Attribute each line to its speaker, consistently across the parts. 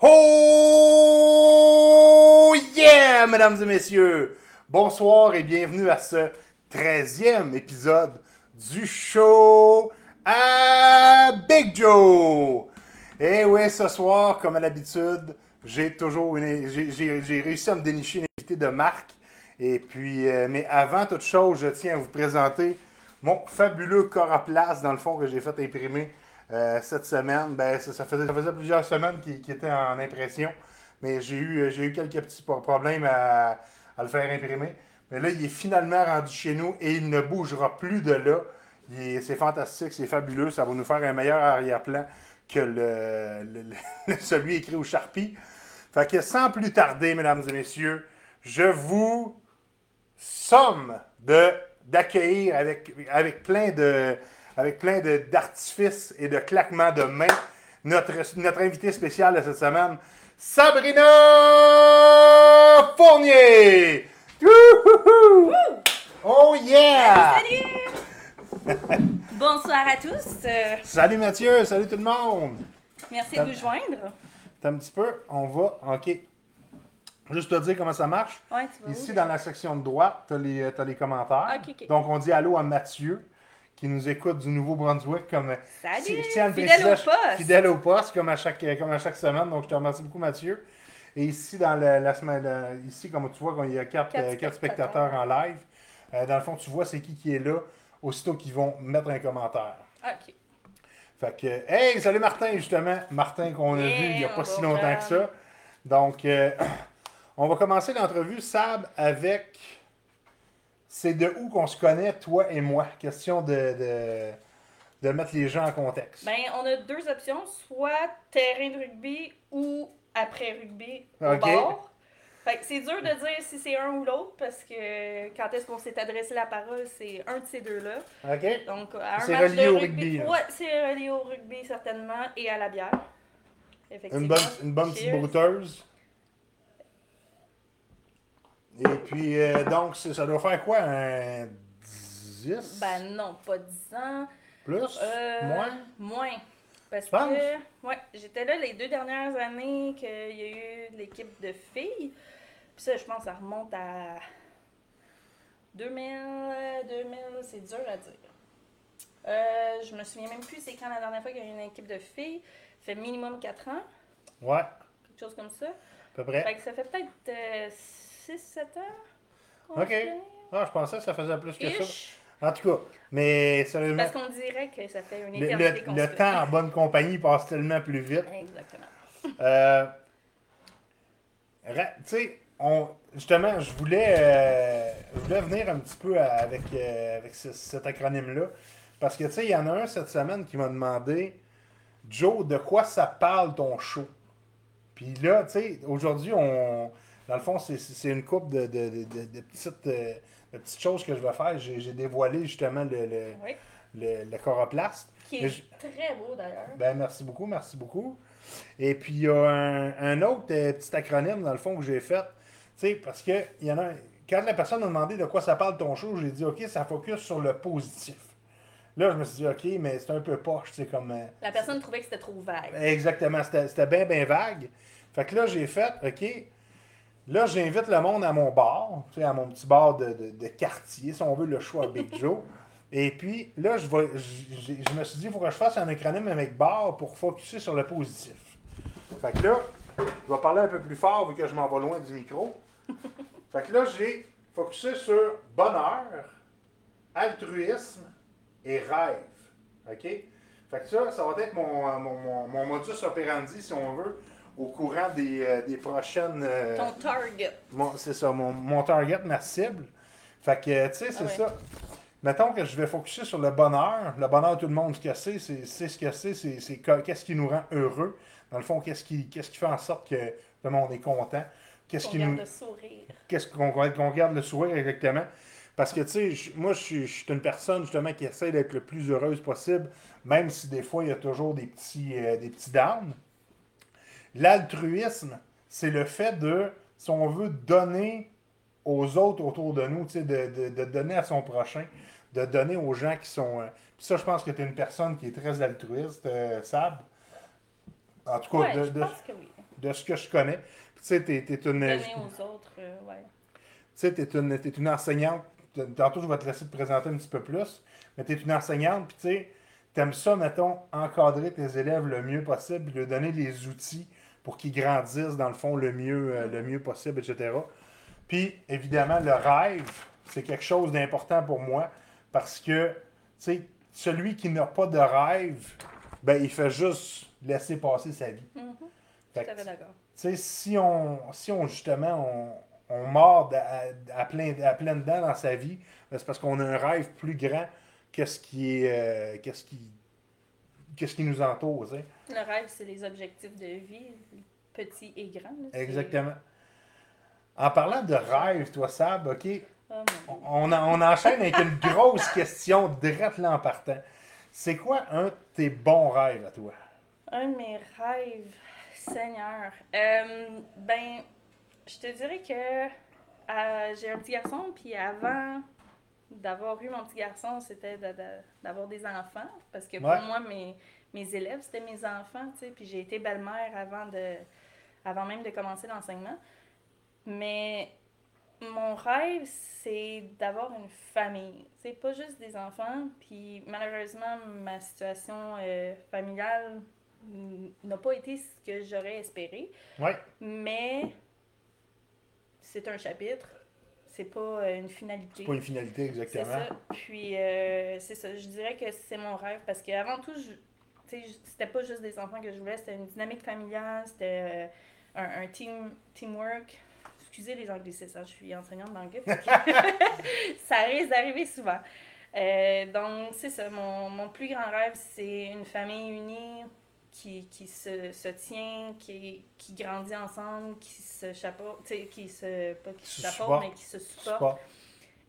Speaker 1: Oh yeah, mesdames et messieurs! Bonsoir et bienvenue à ce 13e épisode du show à Big Joe! Et oui, ce soir, comme à l'habitude, j'ai toujours j'ai- réussi à me dénicher une invitée de marque. Et puis, euh, mais avant toute chose, je tiens à vous présenter mon fabuleux coroplace, dans le fond, que j'ai fait imprimer euh, cette semaine. Ben, ça, faisait, plusieurs semaines qu'il était en impression, mais j'ai eu, eu quelques petits pro- problèmes à, le faire imprimer. Mais là, il est finalement rendu chez nous et il ne bougera plus de là. C'est fantastique, c'est fabuleux. Ça va nous faire un meilleur arrière-plan que le, celui écrit au Sharpie. Fait que sans plus tarder, mesdames et messieurs, je vous somme d'accueillir avec, avec plein de avec plein d'artifices et de claquements de mains notre, notre invité spécial de cette semaine, Sabrina Fournier! Oh yeah!
Speaker 2: Salut! Bonsoir à tous. Euh,
Speaker 1: Salut Mathieu, salut tout le monde!
Speaker 2: merci de vous joindre.
Speaker 1: T'as un petit peu, on va, ok. Juste te dire comment ça marche.
Speaker 2: Ouais, tu vas
Speaker 1: Ici,
Speaker 2: où?
Speaker 1: dans la section de droite, tu as, les les commentaires. Donc, on dit allô à Mathieu, qui nous écoute du Nouveau-Brunswick. Comme,
Speaker 2: Salut!
Speaker 1: Si- je tiens à le
Speaker 2: Fidèle au poste.
Speaker 1: Fidèle au poste, comme à, chaque, comme à chaque semaine. Donc, je te remercie beaucoup, Mathieu. Et ici, dans le- la semaine, euh, ici, comme tu vois, il y a quatre,
Speaker 2: Quatre
Speaker 1: euh, quatre
Speaker 2: spectateurs.
Speaker 1: en live. Euh, dans le fond, tu vois c'est qui qui est là, aussitôt qu'ils vont mettre un commentaire.
Speaker 2: Ok.
Speaker 1: Fait que, hey, salut Martin, justement. Martin qu'on a
Speaker 2: Yeah,
Speaker 1: vu il n'y a pas si longtemps que ça. Donc, euh, on va commencer l'entrevue, Sab, avec. C'est de où qu'on se connaît, toi et moi. Question de, de, de mettre les gens en contexte.
Speaker 2: Ben, on a deux options, soit terrain de rugby ou après rugby au
Speaker 1: Ok.
Speaker 2: bord. Fait que c'est dur de dire si c'est un ou l'autre parce que quand est-ce qu'on s'est adressé la parole, c'est un de ces deux-là.
Speaker 1: OK?
Speaker 2: Donc, à un
Speaker 1: C'est
Speaker 2: match
Speaker 1: relié
Speaker 2: de
Speaker 1: au
Speaker 2: rugby.
Speaker 1: rugby, là.
Speaker 2: Ouais, c'est relié au rugby certainement et à la bière. Effectivement.
Speaker 1: Une bonne, une bonne petite brouteuse. Et puis, euh, donc, ça doit faire quoi? Un 10?
Speaker 2: Ben non, pas 10 ans.
Speaker 1: Plus?
Speaker 2: Euh,
Speaker 1: Moins?
Speaker 2: Moins. Parce
Speaker 1: Tu
Speaker 2: que ouais, j'étais là les deux dernières années qu'il y a eu l'équipe de filles. Puis ça, je pense que ça remonte à 2000, euh, 2000, c'est dur à dire. Euh, je me souviens même plus c'est quand la dernière fois qu'il y a eu une équipe de filles. Ça fait minimum 4 ans,
Speaker 1: Ouais, à
Speaker 2: quelque chose comme ça.
Speaker 1: peu près.
Speaker 2: Fait que ça fait peut-être 6-7 ans. qu'on
Speaker 1: Ok. Ah, je pensais que ça faisait plus que ça. En tout cas, mais sérieusement,
Speaker 2: Parce qu'on dirait que ça fait une
Speaker 1: le,
Speaker 2: éternité
Speaker 1: le- le
Speaker 2: fait.
Speaker 1: temps en bonne compagnie passe tellement plus vite.
Speaker 2: Exactement.
Speaker 1: Euh, tu sais, on, justement, je voulais, euh, je voulais venir un petit peu à- avec, euh, avec ce- cet acronyme-là. Parce que, tu sais, il y en a un cette semaine qui m'a demandé Joe, de quoi ça parle ton show? Puis là, tu sais, aujourd'hui, on. Dans le fond, c'est- une coupe de, de- de- petites, euh, petites choses que je vais faire. J'ai dévoilé justement le, le,
Speaker 2: Oui.
Speaker 1: le, le coroplaste.
Speaker 2: Qui est
Speaker 1: je-
Speaker 2: très beau d'ailleurs.
Speaker 1: ben, merci beaucoup, merci beaucoup. Et puis, il y a un, un autre euh, petit acronyme, dans le fond, que j'ai fait. Tu sais, parce que y en a Quand la personne m'a demandé de quoi ça parle ton show, j'ai dit, OK, ça focus sur le positif. Là, je me suis dit, OK, mais c'est un peu poche, c'est comme. euh,
Speaker 2: La personne trouvait que c'était trop vague.
Speaker 1: Exactement, c'était bien, bien vague. Fait que là, j'ai fait, OK, là, j'invite le monde à mon bar, à mon petit bar de, de- quartier, si on veut, le choix Big Joe. Et puis, là, je, me suis dit, il faut que je fasse un acronyme avec bar pour focuser sur le positif. Fait que là, je vais parler un peu plus fort vu que je m'en vais loin du micro. Fait que là, j'ai focusé sur bonheur, altruisme et rêve. OK? Fait que ça, ça va être mon, mon, mon- mon modus operandi, si on veut, au courant des, euh, des prochaines. euh,
Speaker 2: Ton target.
Speaker 1: c'est ça, mon, mon target, ma cible. Fait que, tu sais, c'est
Speaker 2: Ah ouais.
Speaker 1: ça. Mettons que je vais focuser sur le bonheur. Le bonheur, tout le monde, ce que c'est, c'est c'est ce que c'est, c'est c'est que- qu'est-ce qui nous rend heureux. Dans le fond, qu'est-ce qui, qu'est-ce qui fait en sorte que le monde est content? Qu'est-ce
Speaker 2: Qu'on
Speaker 1: qui
Speaker 2: garde
Speaker 1: nous.
Speaker 2: le sourire.
Speaker 1: Qu'est-ce qu'on qu'on garde le sourire exactement. Parce que, tu sais, moi, je suis, je suis une personne, justement, qui essaie d'être le plus heureuse possible, même si des fois, il y a toujours des petits, euh, des petits downs. L'altruisme, c'est le fait de, si on veut, donner aux autres autour de nous, tu sais, de, de- de donner à son prochain, de donner aux gens qui sont... euh, Puis ça, je pense que tu es une personne qui est très altruiste, euh, Sab. En tout cas,
Speaker 2: Ouais,
Speaker 1: de-
Speaker 2: je
Speaker 1: de-
Speaker 2: pense que oui.
Speaker 1: de ce que je connais. Tu sais, t'es, t'es une,
Speaker 2: Donner aux autres, euh, ouais.
Speaker 1: tu sais, t'es une, enseignante. Tantôt, je vais te laisser te présenter un petit peu plus. Mais t'es une enseignante, puis tu sais, t'aimes ça, mettons, encadrer tes élèves le mieux possible, puis leur donner les outils pour qu'ils grandissent, dans le fond, le mieux, euh, le mieux possible, etc. Puis, évidemment, le rêve, c'est quelque chose d'important pour moi, parce que, tu sais, celui qui n'a pas de rêve, ben, il fait juste laisser passer sa vie.
Speaker 2: Mhm,
Speaker 1: Fait que,
Speaker 2: d'accord.
Speaker 1: tu sais, si on, si on justement, on, on mord à, à plein, à pleines dents dans sa vie, ben, c'est parce qu'on a un rêve plus grand que ce qui est, euh, qu'est-ce qui, qu'est-ce qui nous entoure, tu sais.
Speaker 2: Le rêve, c'est les objectifs de vie, petits et grands. là,
Speaker 1: Exactement. En parlant de rêve, toi, Sab, OK,
Speaker 2: Oh,
Speaker 1: on, on enchaîne avec une grosse question direct là en partant. C'est quoi un de tes bons rêves à toi?
Speaker 2: Un de mes rêves, Seigneur. Euh, ben, je te dirais que euh, j'ai un petit garçon, puis avant d'avoir eu mon petit garçon, c'était d'avoir des enfants. Parce que pour
Speaker 1: Ouais.
Speaker 2: moi, mes, mes élèves, c'était mes enfants, tu sais. Puis j'ai été belle-mère avant, de, avant même de commencer l'enseignement. Mais mon rêve, c'est d'avoir une famille. C'est pas juste des enfants. Puis malheureusement, ma situation euh, familiale n'a pas été ce que j'aurais espéré.
Speaker 1: Ouais.
Speaker 2: Mais c'est un chapitre. C'est pas euh, une finalité.
Speaker 1: Pas une finalité
Speaker 2: C'est
Speaker 1: exactement.
Speaker 2: ça. Puis, euh, c'est ça. Je dirais que c'est mon rêve parce qu'avant tout, je- c'était pas juste des enfants que je voulais, c'était une dynamique familiale, c'était euh, un, un team, teamwork. Excusez les anglicismes, hein, je suis enseignante d'anglais. ça risque d'arriver souvent. Euh, donc, c'est ça. Mon, mon plus grand rêve, c'est une famille unie qui, qui se, se tient, qui, qui grandit ensemble, qui se sais, qui se, pas qui se
Speaker 1: supporte.
Speaker 2: mais qui se supporte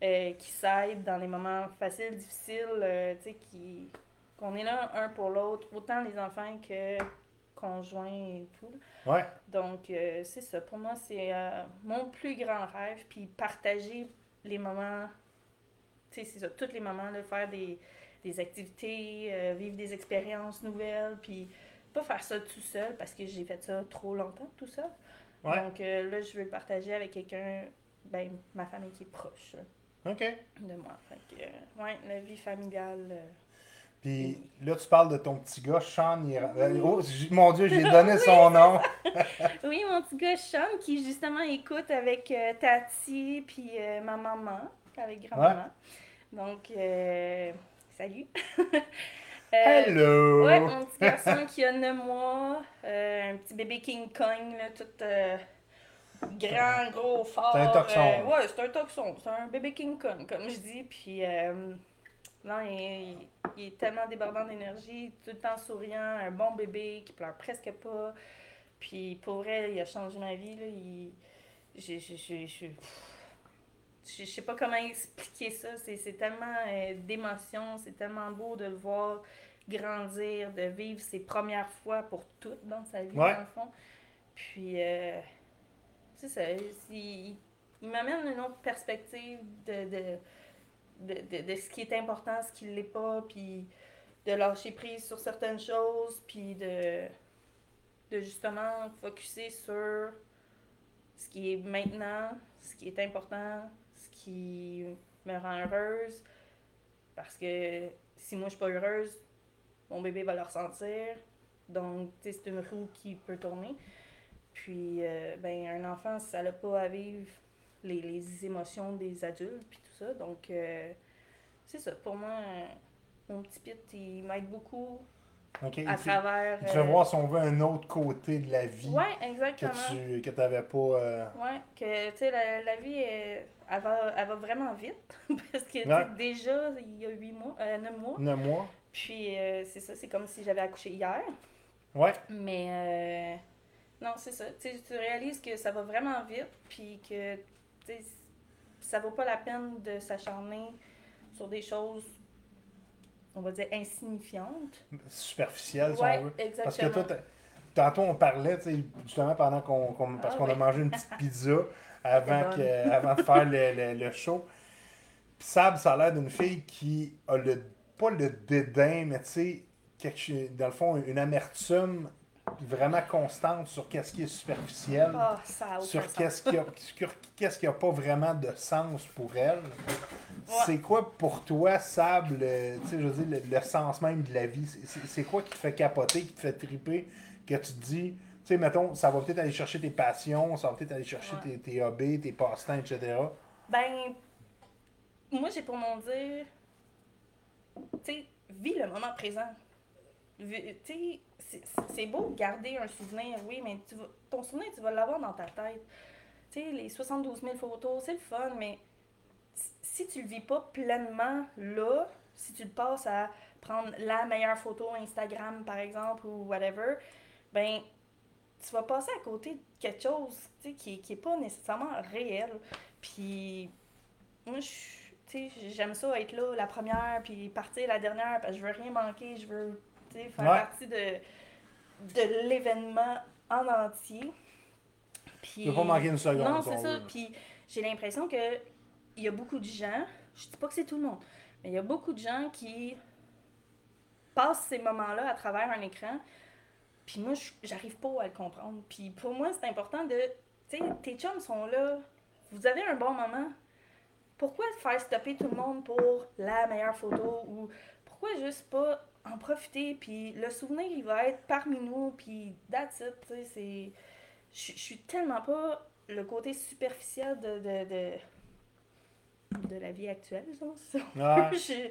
Speaker 2: euh, qui s'aident dans les moments faciles, difficiles, tu sais, qui, qu'on est là un pour l'autre, autant les enfants que conjoints et tout.
Speaker 1: Ouais.
Speaker 2: Donc, euh, c'est ça. Pour moi, c'est euh, mon plus grand rêve. Puis partager les moments, tu sais, c'est ça, tous les moments, là, faire des, des activités, euh, vivre des expériences nouvelles, puis pas faire ça tout seul parce que j'ai fait ça trop longtemps tout.
Speaker 1: Ouais.
Speaker 2: Donc là, je veux le partager avec quelqu'un, ben, ma famille qui est proche
Speaker 1: OK.
Speaker 2: de moi. Fait que, ouais, la vie familiale.
Speaker 1: Puis là, tu parles de ton petit gars, Sean. euh, oh, mon Dieu, j'ai donné son nom.
Speaker 2: Oui, mon petit gars Sean qui justement écoute avec euh, Tati puis euh, ma maman, avec grand-maman. Donc, euh, salut.
Speaker 1: Hello!
Speaker 2: Ouais, mon petit garçon qui a 9 mois, un petit bébé King Kong, là, tout grand, gros, fort.
Speaker 1: C'est un toxon.
Speaker 2: ouais, c'est un toxon. C'est un bébé King Kong, comme je dis. Puis, non, il, il est tellement débordant d'énergie, tout le temps souriant, un bon bébé qui pleure presque pas. Puis, pour vrai, il a changé ma vie. Là, il, je je sais pas comment expliquer ça. C'est tellement euh, d'émotion, c'est tellement beau de le voir grandir, de vivre ses premières fois pour tout dans sa vie,
Speaker 1: Ouais.
Speaker 2: dans le fond. Puis, euh, c'est ça. Il, il m'amène une autre perspective de, de, de, de, de ce qui est important, ce qui ne l'est pas, puis de lâcher prise sur certaines choses, puis de, de justement focuser sur ce qui est maintenant, ce qui est important, ce qui me rend heureuse. Parce que si moi je suis pas heureuse, mon bébé va le ressentir. Donc, c'est une roue qui peut tourner. Puis, euh, ben, un enfant, ça n'a pas à vivre les, les émotions des adultes, puis tout ça. Donc, euh, c'est ça. Pour moi, euh, mon petit pit, il m'aide beaucoup à
Speaker 1: Tu,
Speaker 2: travers.
Speaker 1: tu
Speaker 2: euh,
Speaker 1: voir si on veut un autre côté de la vie que
Speaker 2: exactement.
Speaker 1: tu que n'avais pas. euh,
Speaker 2: Ouais, que tu sais, la, la vie, elle, elle va, elle va vraiment vite. Parce que
Speaker 1: Ouais.
Speaker 2: déjà, il y a huit mois, euh, 9 mois.
Speaker 1: neuf mois.
Speaker 2: Puis euh, c'est ça, c'est comme si j'avais accouché hier.
Speaker 1: Ouais.
Speaker 2: Mais euh, non, c'est ça. Tu sais, tu réalises que ça va vraiment vite. Puis que ça vaut pas la peine de s'acharner sur des choses, on va dire, insignifiantes.
Speaker 1: Superficiel, si
Speaker 2: ouais,
Speaker 1: on veut.
Speaker 2: exactement.
Speaker 1: Parce que toi, tantôt, on parlait, tu sais, justement, pendant qu'on. qu'on- parce
Speaker 2: Ah
Speaker 1: qu'on a mangé une petite pizza avant, que, avant de faire le, le, le show. Puis Sab, ça a l'air d'une fille qui a le. Pas le dédain, mais tu sais, quelque chose- dans le fond, une amertume puis vraiment constante sur qu'est-ce qui est superficiel,
Speaker 2: Ah, ça
Speaker 1: sur qu'est-ce qui a, sur qu'est-ce qui a pas vraiment de sens pour elle. C'est quoi pour toi, Sable, je veux dire, le, le sens même de la vie? C'est- quoi qui te fait capoter, qui te fait triper, que tu te dis, tu sais, mettons, ça va peut-être aller chercher tes passions, ça va peut-être aller chercher
Speaker 2: Ouais.
Speaker 1: tes, tes hobbies, tes passe-temps, etc.
Speaker 2: Ben, moi, j'ai pour mon dire, tu sais, vis le moment présent. C'est- beau de garder un souvenir, oui, mais tu vas- ton souvenir, tu vas l'avoir dans ta tête. Tu sais, les 72 000 photos, c'est le fun, mais si- tu le vis pas pleinement là, si tu le passes à prendre la meilleure photo Instagram, par exemple, ou whatever, ben, tu vas passer à côté de quelque chose qui, qui est pas nécessairement réel. Puis, moi, j'aime ça être là, la première, puis partir la dernière, parce que je veux rien manquer, je veux faire
Speaker 1: Ouais.
Speaker 2: partie de, de l'événement en entier. Puis,
Speaker 1: veux pas manquer une seconde.
Speaker 2: non, c'est ça. Puis j'ai l'impression que il y a beaucoup de gens, je dis pas que c'est tout le monde, mais il y a beaucoup de gens qui passent ces moments-là à travers un écran. Puis moi, je- j'arrive pas à le comprendre. Puis pour moi, c'est important de. Tu sais, tes chums sont là, vous avez un bon moment. Pourquoi faire stopper tout le monde pour la meilleure photo ou pourquoi juste pas en profiter puis le souvenir il va être parmi nous puis that's it tu sais c'est je suis tellement pas le côté superficiel de, de, de, de la vie actuelle,
Speaker 1: Ouais.
Speaker 2: veut. je,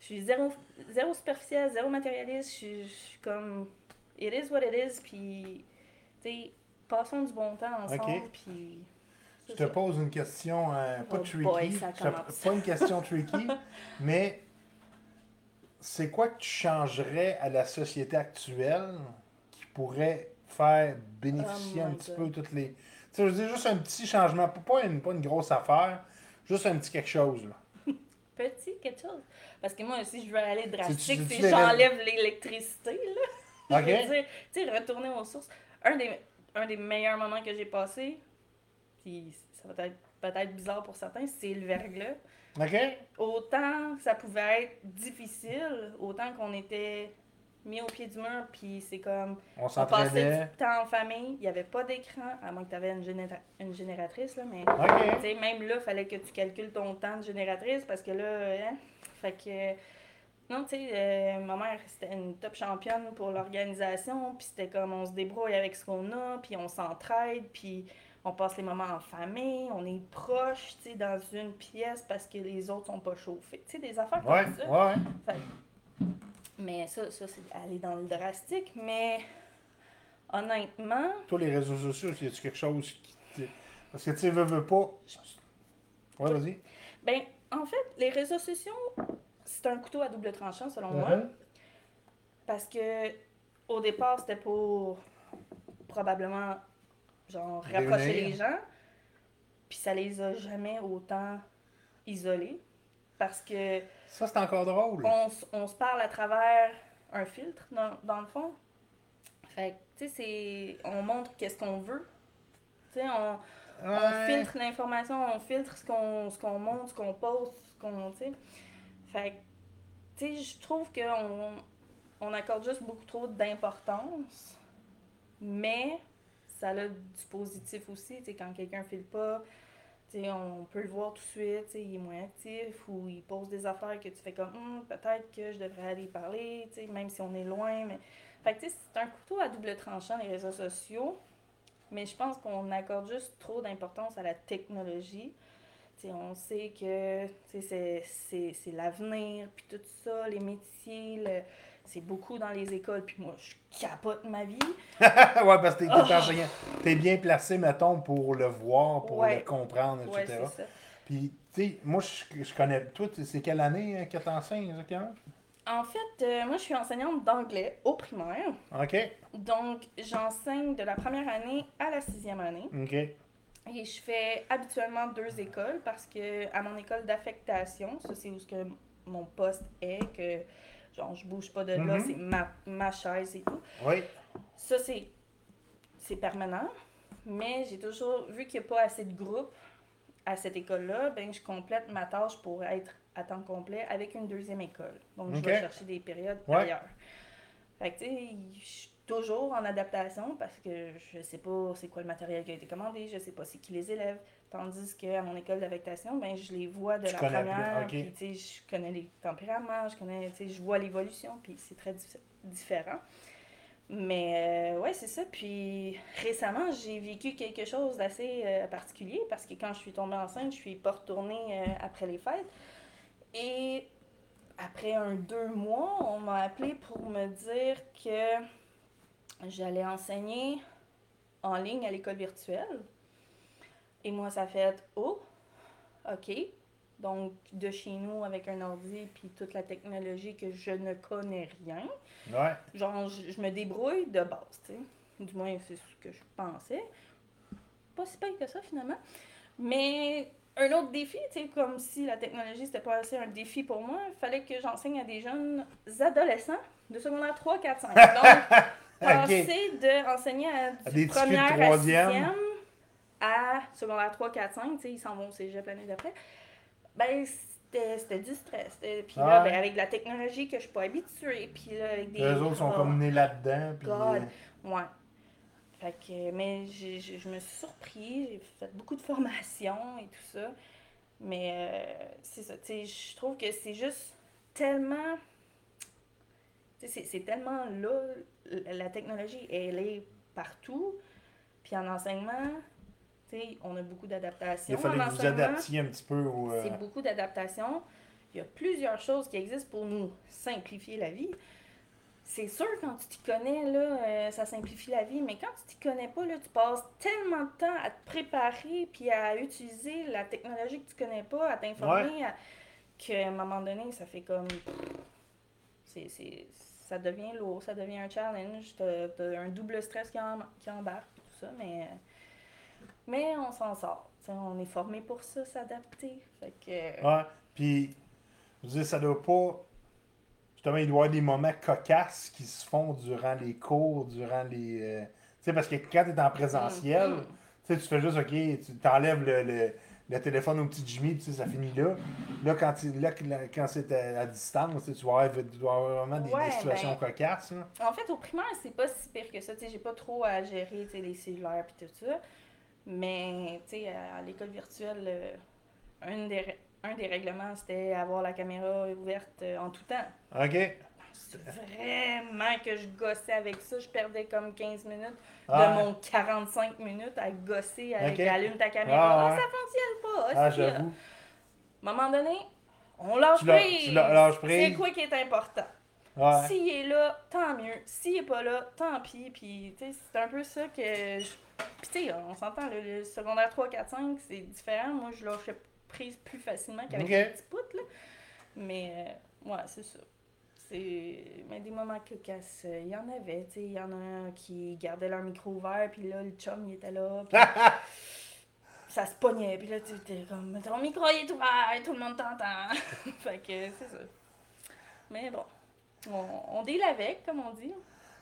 Speaker 2: je suis zéro, zéro superficiel, zéro matérialiste. Je, suis- comme. It is what it is, puis. Tu sais, passons du bon temps ensemble, puis.
Speaker 1: Je te
Speaker 2: ça.
Speaker 1: pose une question euh, pas
Speaker 2: Oh
Speaker 1: tricky.
Speaker 2: boy, ça
Speaker 1: pas une question tricky, mais c'est quoi que tu changerais à la société actuelle qui pourrait faire bénéficier
Speaker 2: Oh
Speaker 1: un petit
Speaker 2: God.
Speaker 1: peu toutes les. Tu sais, je veux dire, juste un petit changement, pas une, pas une grosse affaire, juste un petit quelque chose. Là.
Speaker 2: Petit quelque chose. Parce que moi, si je veux aller drastique, c'est j'enlève l'électricité, là.
Speaker 1: OK?
Speaker 2: Je veux dire, tu sais, retourner aux sources. Un des, un des meilleurs moments que j'ai passé, puis ça va être peut-être bizarre pour certains, c'est le verglas.
Speaker 1: OK?
Speaker 2: Autant que ça pouvait être difficile, autant qu'on était mis au pied du mur, puis c'est comme,
Speaker 1: On
Speaker 2: on passait du temps en famille, il n'y avait pas d'écran, à moins que tu avais une, généra- une génératrice, là, mais même là, il fallait que tu calcules ton temps de génératrice parce que là, hein, fait que. Non, tu sais, euh, ma mère, c'était une top championne pour l'organisation, puis c'était comme on se débrouille avec ce qu'on a, puis on s'entraide, puis on passe les moments en famille, on est proche, tu sais, dans une pièce parce que les autres sont pas chauffés. Tu sais, des affaires
Speaker 1: Ouais,
Speaker 2: comme ça.
Speaker 1: ouais.
Speaker 2: Fait mais ça, ça c'est aller dans le drastique, mais honnêtement,
Speaker 1: Toi, les réseaux sociaux, y a-tu quelque chose qui. Parce que tu sais, veux, veux pas. Ouais, vas-y.
Speaker 2: Ben, en fait, les réseaux sociaux, c'est un couteau à double tranchant, selon moi.
Speaker 1: Mhm.
Speaker 2: Parce que, au départ, c'était pour probablement, genre, rapprocher les gens. Puis ça les a jamais autant isolés. Parce que
Speaker 1: Ça, c'est encore drôle.
Speaker 2: on, on se parle à travers un filtre, dans, dans le fond. Fait que, tu sais, c'est... On montre qu'est-ce qu'on veut. Tu sais, on... On filtre l'information, on filtre ce qu'on ce qu'on montre, ce qu'on poste, ce qu'on. Tu sais. Fait que, tu sais, je trouve qu'on on accorde juste beaucoup trop d'importance, mais ça a du positif aussi. Quand quelqu'un file pas, on peut le voir tout de suite, il est moins actif ou il pose des affaires que tu fais comme Hum, peut-être que je devrais aller parler, même si on est loin. Mais... Fait c'est un couteau à double tranchant, les réseaux sociaux. Mais je pense qu'on accorde juste trop d'importance à la technologie. On sait que c'est l'avenir, puis tout ça, les métiers, le- c'est beaucoup dans les écoles. Puis moi, je capote ma vie.
Speaker 1: ouais, parce que t'es
Speaker 2: Oh.
Speaker 1: enseignant. T'es bien placé, mettons, pour le voir, pour
Speaker 2: Ouais.
Speaker 1: le comprendre,
Speaker 2: Ouais,
Speaker 1: etc.
Speaker 2: c'est ça.
Speaker 1: Puis, tu sais, moi, je, je connais. Toi, c'est quelle année hein, que t'enseignes exactement?
Speaker 2: En fait, euh, moi, je suis enseignante d'anglais au primaire.
Speaker 1: OK.
Speaker 2: Donc, j'enseigne de la première année à la sixième année.
Speaker 1: OK.
Speaker 2: Et je fais habituellement deux écoles parce que à mon école d'affectation, ça c'est où ce que mon poste est, que genre je bouge pas de là,
Speaker 1: Mhm.
Speaker 2: c'est ma, ma chaise et tout.
Speaker 1: Oui.
Speaker 2: Ça c'est permanent, mais j'ai toujours vu qu'il n'y a pas assez de groupes à cette école-là, ben je complète ma tâche pour être à temps complet avec une deuxième école. Donc je vais chercher des périodes
Speaker 1: Ouais.
Speaker 2: ailleurs. Fait que tu sais, je suis toujours en adaptation parce que je sais pas c'est quoi le matériel qui a été commandé, je sais pas c'est qui les élèves. Tandis qu'à mon école d'affectation, ben, je les vois de
Speaker 1: Tu
Speaker 2: la première,
Speaker 1: plus, ok.
Speaker 2: puis je connais les tempéraments, je connais, je vois l'évolution, puis c'est très dif- différent. Mais euh, ouais, c'est ça. Puis récemment, j'ai vécu quelque chose d'assez euh, particulier parce que quand je suis tombée enceinte, je suis pas retournée euh, après les fêtes. Et après un deux mois, on m'a appelé pour me dire que j'allais enseigner en ligne à l'école virtuelle. Et moi, ça fait Oh, OK. Donc, de chez nous avec un ordi puis toute la technologie que je ne connais rien.
Speaker 1: Ouais.
Speaker 2: Genre, je, je me débrouille de base, tu sais. Du moins, c'est ce que je pensais. Pas si pire que ça, finalement. Mais un autre défi, tu sais, comme si la technologie, c'était pas assez un défi pour moi, il fallait que j'enseigne à des jeunes adolescents de secondaire 3, 4, 5. Donc, passer de enseigner à,
Speaker 1: À des de
Speaker 2: première à
Speaker 1: troisième.
Speaker 2: sixième à secondaire 3, 4, 5, tu sais, ils s'en vont au cégep l'année d'après. Ben, c'était du stress. C'était- Puis là,
Speaker 1: Ouais.
Speaker 2: ben, avec la technologie que je suis pas habituée, puis là, avec des...
Speaker 1: Les autres sont
Speaker 2: Ah.
Speaker 1: comme nés là-dedans. Puis,
Speaker 2: God.
Speaker 1: euh,
Speaker 2: Ouais. Fait que, mais je me suis surpris, j'ai fait beaucoup de formations et tout ça. Mais euh, c'est ça, tu sais, je trouve que c'est juste tellement. tu sais, C'est tellement là, la technologie, elle est partout. Puis en enseignement, on a beaucoup
Speaker 1: il
Speaker 2: d'adaptations. en
Speaker 1: que vous adaptiez un petit peu au. euh,
Speaker 2: C'est beaucoup d'adaptations. Il y a plusieurs choses qui existent pour nous simplifier la vie. C'est sûr, quand tu t'y connais, là, euh, ça simplifie la vie, mais quand tu t'y connais pas, là, tu passes tellement de temps à te préparer puis à utiliser la technologie que tu connais pas, à t'informer, à- qu'à un moment donné, ça fait comme. c'est c'est- ça devient lourd, ça devient un challenge, t'as t'as un double stress qui, en- qui embarque, tout ça, mais. Mais on s'en sort. T'sais, on est formé pour ça, s'adapter. Fait que.
Speaker 1: Ouais. Puis, je veux dire, ça doit pas. Justement, il doit y avoir des moments cocasses qui se font durant les cours, durant les. euh, Tu sais, parce que quand tu es en présentiel,
Speaker 2: Mhm.
Speaker 1: tu fais juste, OK, tu t'enlèves le, le, le téléphone au petit Jimmy, puis tu sais, ça finit là. Là, quand, là, quand c'est à, à distance, tu dois avoir, tu dois avoir vraiment des, situations
Speaker 2: ben-
Speaker 1: cocasses. Là.
Speaker 2: En fait, au primaire, c'est pas si pire que ça. Tu sais, j'ai pas trop à gérer les cellulaires et tout ça. Mais, tu sais, à à l'école virtuelle, euh, un, des, un des règlements, c'était avoir la caméra ouverte euh, en tout temps.
Speaker 1: OK?
Speaker 2: Vraiment que je gossais avec ça. Je perdais comme 15 minutes
Speaker 1: Ah,
Speaker 2: de mon 45 minutes à gosser avec
Speaker 1: Ok.
Speaker 2: allume ta caméra.
Speaker 1: Ah,
Speaker 2: Ah, ça fonctionne pas.
Speaker 1: Ah, j'avoue.
Speaker 2: À un moment donné, on lâche prise. C'est quoi qui est important?
Speaker 1: Ouais.
Speaker 2: S'il est là, tant mieux. S'il est pas là, tant pis. Puis, tu sais, c'est un peu ça que. je- Puis, tu sais, on s'entend, le, le secondaire 3, 4, 5, c'est différent. Moi, je lâchais prise plus facilement qu'avec
Speaker 1: Ok.
Speaker 2: les petits poutres, là. Mais, euh, ouais, c'est ça. C'est... Mais des moments cocasses, euh, il y en avait, tu sais. Il y en a un qui gardait leur micro ouvert, puis là, le chum, il était là. puis ça se pognait, puis là, tu étais comme, ton micro il est ouvert, tout le monde t'entend. fait que c'est ça. Mais bon, on, on deal avec, comme on dit.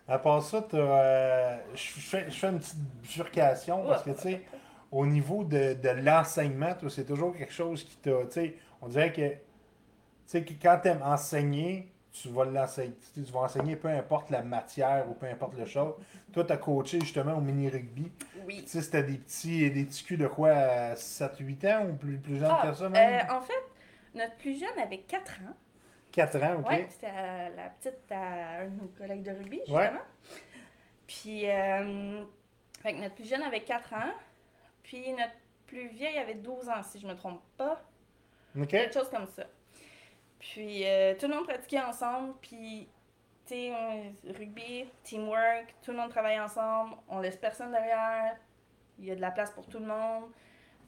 Speaker 1: À part ça, euh, je fais, je fais une petite bifurcation parce que, tu sais, au niveau de, de l'enseignement, c'est toujours quelque chose qui t'a. Tu sais, on dirait que, tu sais, que quand tu aimes enseigner, tu vas l'enseigner. Tu vas enseigner peu importe la matière ou peu importe le chose. Toi, tu as coaché justement au mini-rugby.
Speaker 2: Oui.
Speaker 1: Tu sais, c'était des petits, des petits culs de quoi, à 7-8 ans ou plus, plus jeunes
Speaker 2: Ah,
Speaker 1: que ça, même?
Speaker 2: euh, en fait, notre plus jeune avait 4 ans.
Speaker 1: 4 ans, ok?
Speaker 2: Ouais, c'était la petite à un de nos collègues de rugby, justement.
Speaker 1: Ouais.
Speaker 2: Puis, euh, fait que notre plus jeune avait 4 ans. Puis, notre plus vieille avait 12 ans, si je me trompe pas.
Speaker 1: Ok.
Speaker 2: Quelque chose comme ça. Puis, euh, tout le monde pratiquait ensemble. Puis, tu sais, rugby, teamwork, tout le monde travaille ensemble. On laisse personne derrière. Il y a de la place pour tout le monde.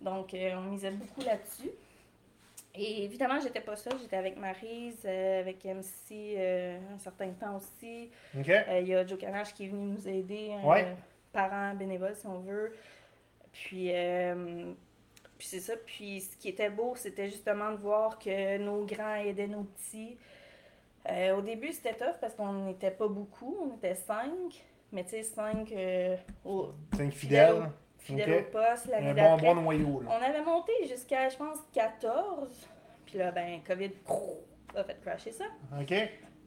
Speaker 2: Donc, euh, on misait beaucoup là-dessus. Et évidemment, j'étais pas seule. J'étais avec Maryse, euh, avec MC euh, un certain temps aussi. Euh, Il y a Joe Canache qui est venu nous aider, un
Speaker 1: Ouais.
Speaker 2: euh, parent bénévole si on veut. Puis, euh, puis c'est ça. Puis ce qui était beau, c'était justement de voir que nos grands aidaient nos petits. Au début, c'était tough parce qu'on n'était pas beaucoup, on était cinq. Mais tu sais, cinq au-
Speaker 1: 5
Speaker 2: fidèles,
Speaker 1: fidèles.
Speaker 2: Au, fidèles
Speaker 1: Ok.
Speaker 2: au poste.
Speaker 1: Un
Speaker 2: L'année
Speaker 1: bon, bon noyau, là.
Speaker 2: on avait monté jusqu'à, je pense, 14. Puis là, ben, COVID a fait crasher ça.
Speaker 1: Ok.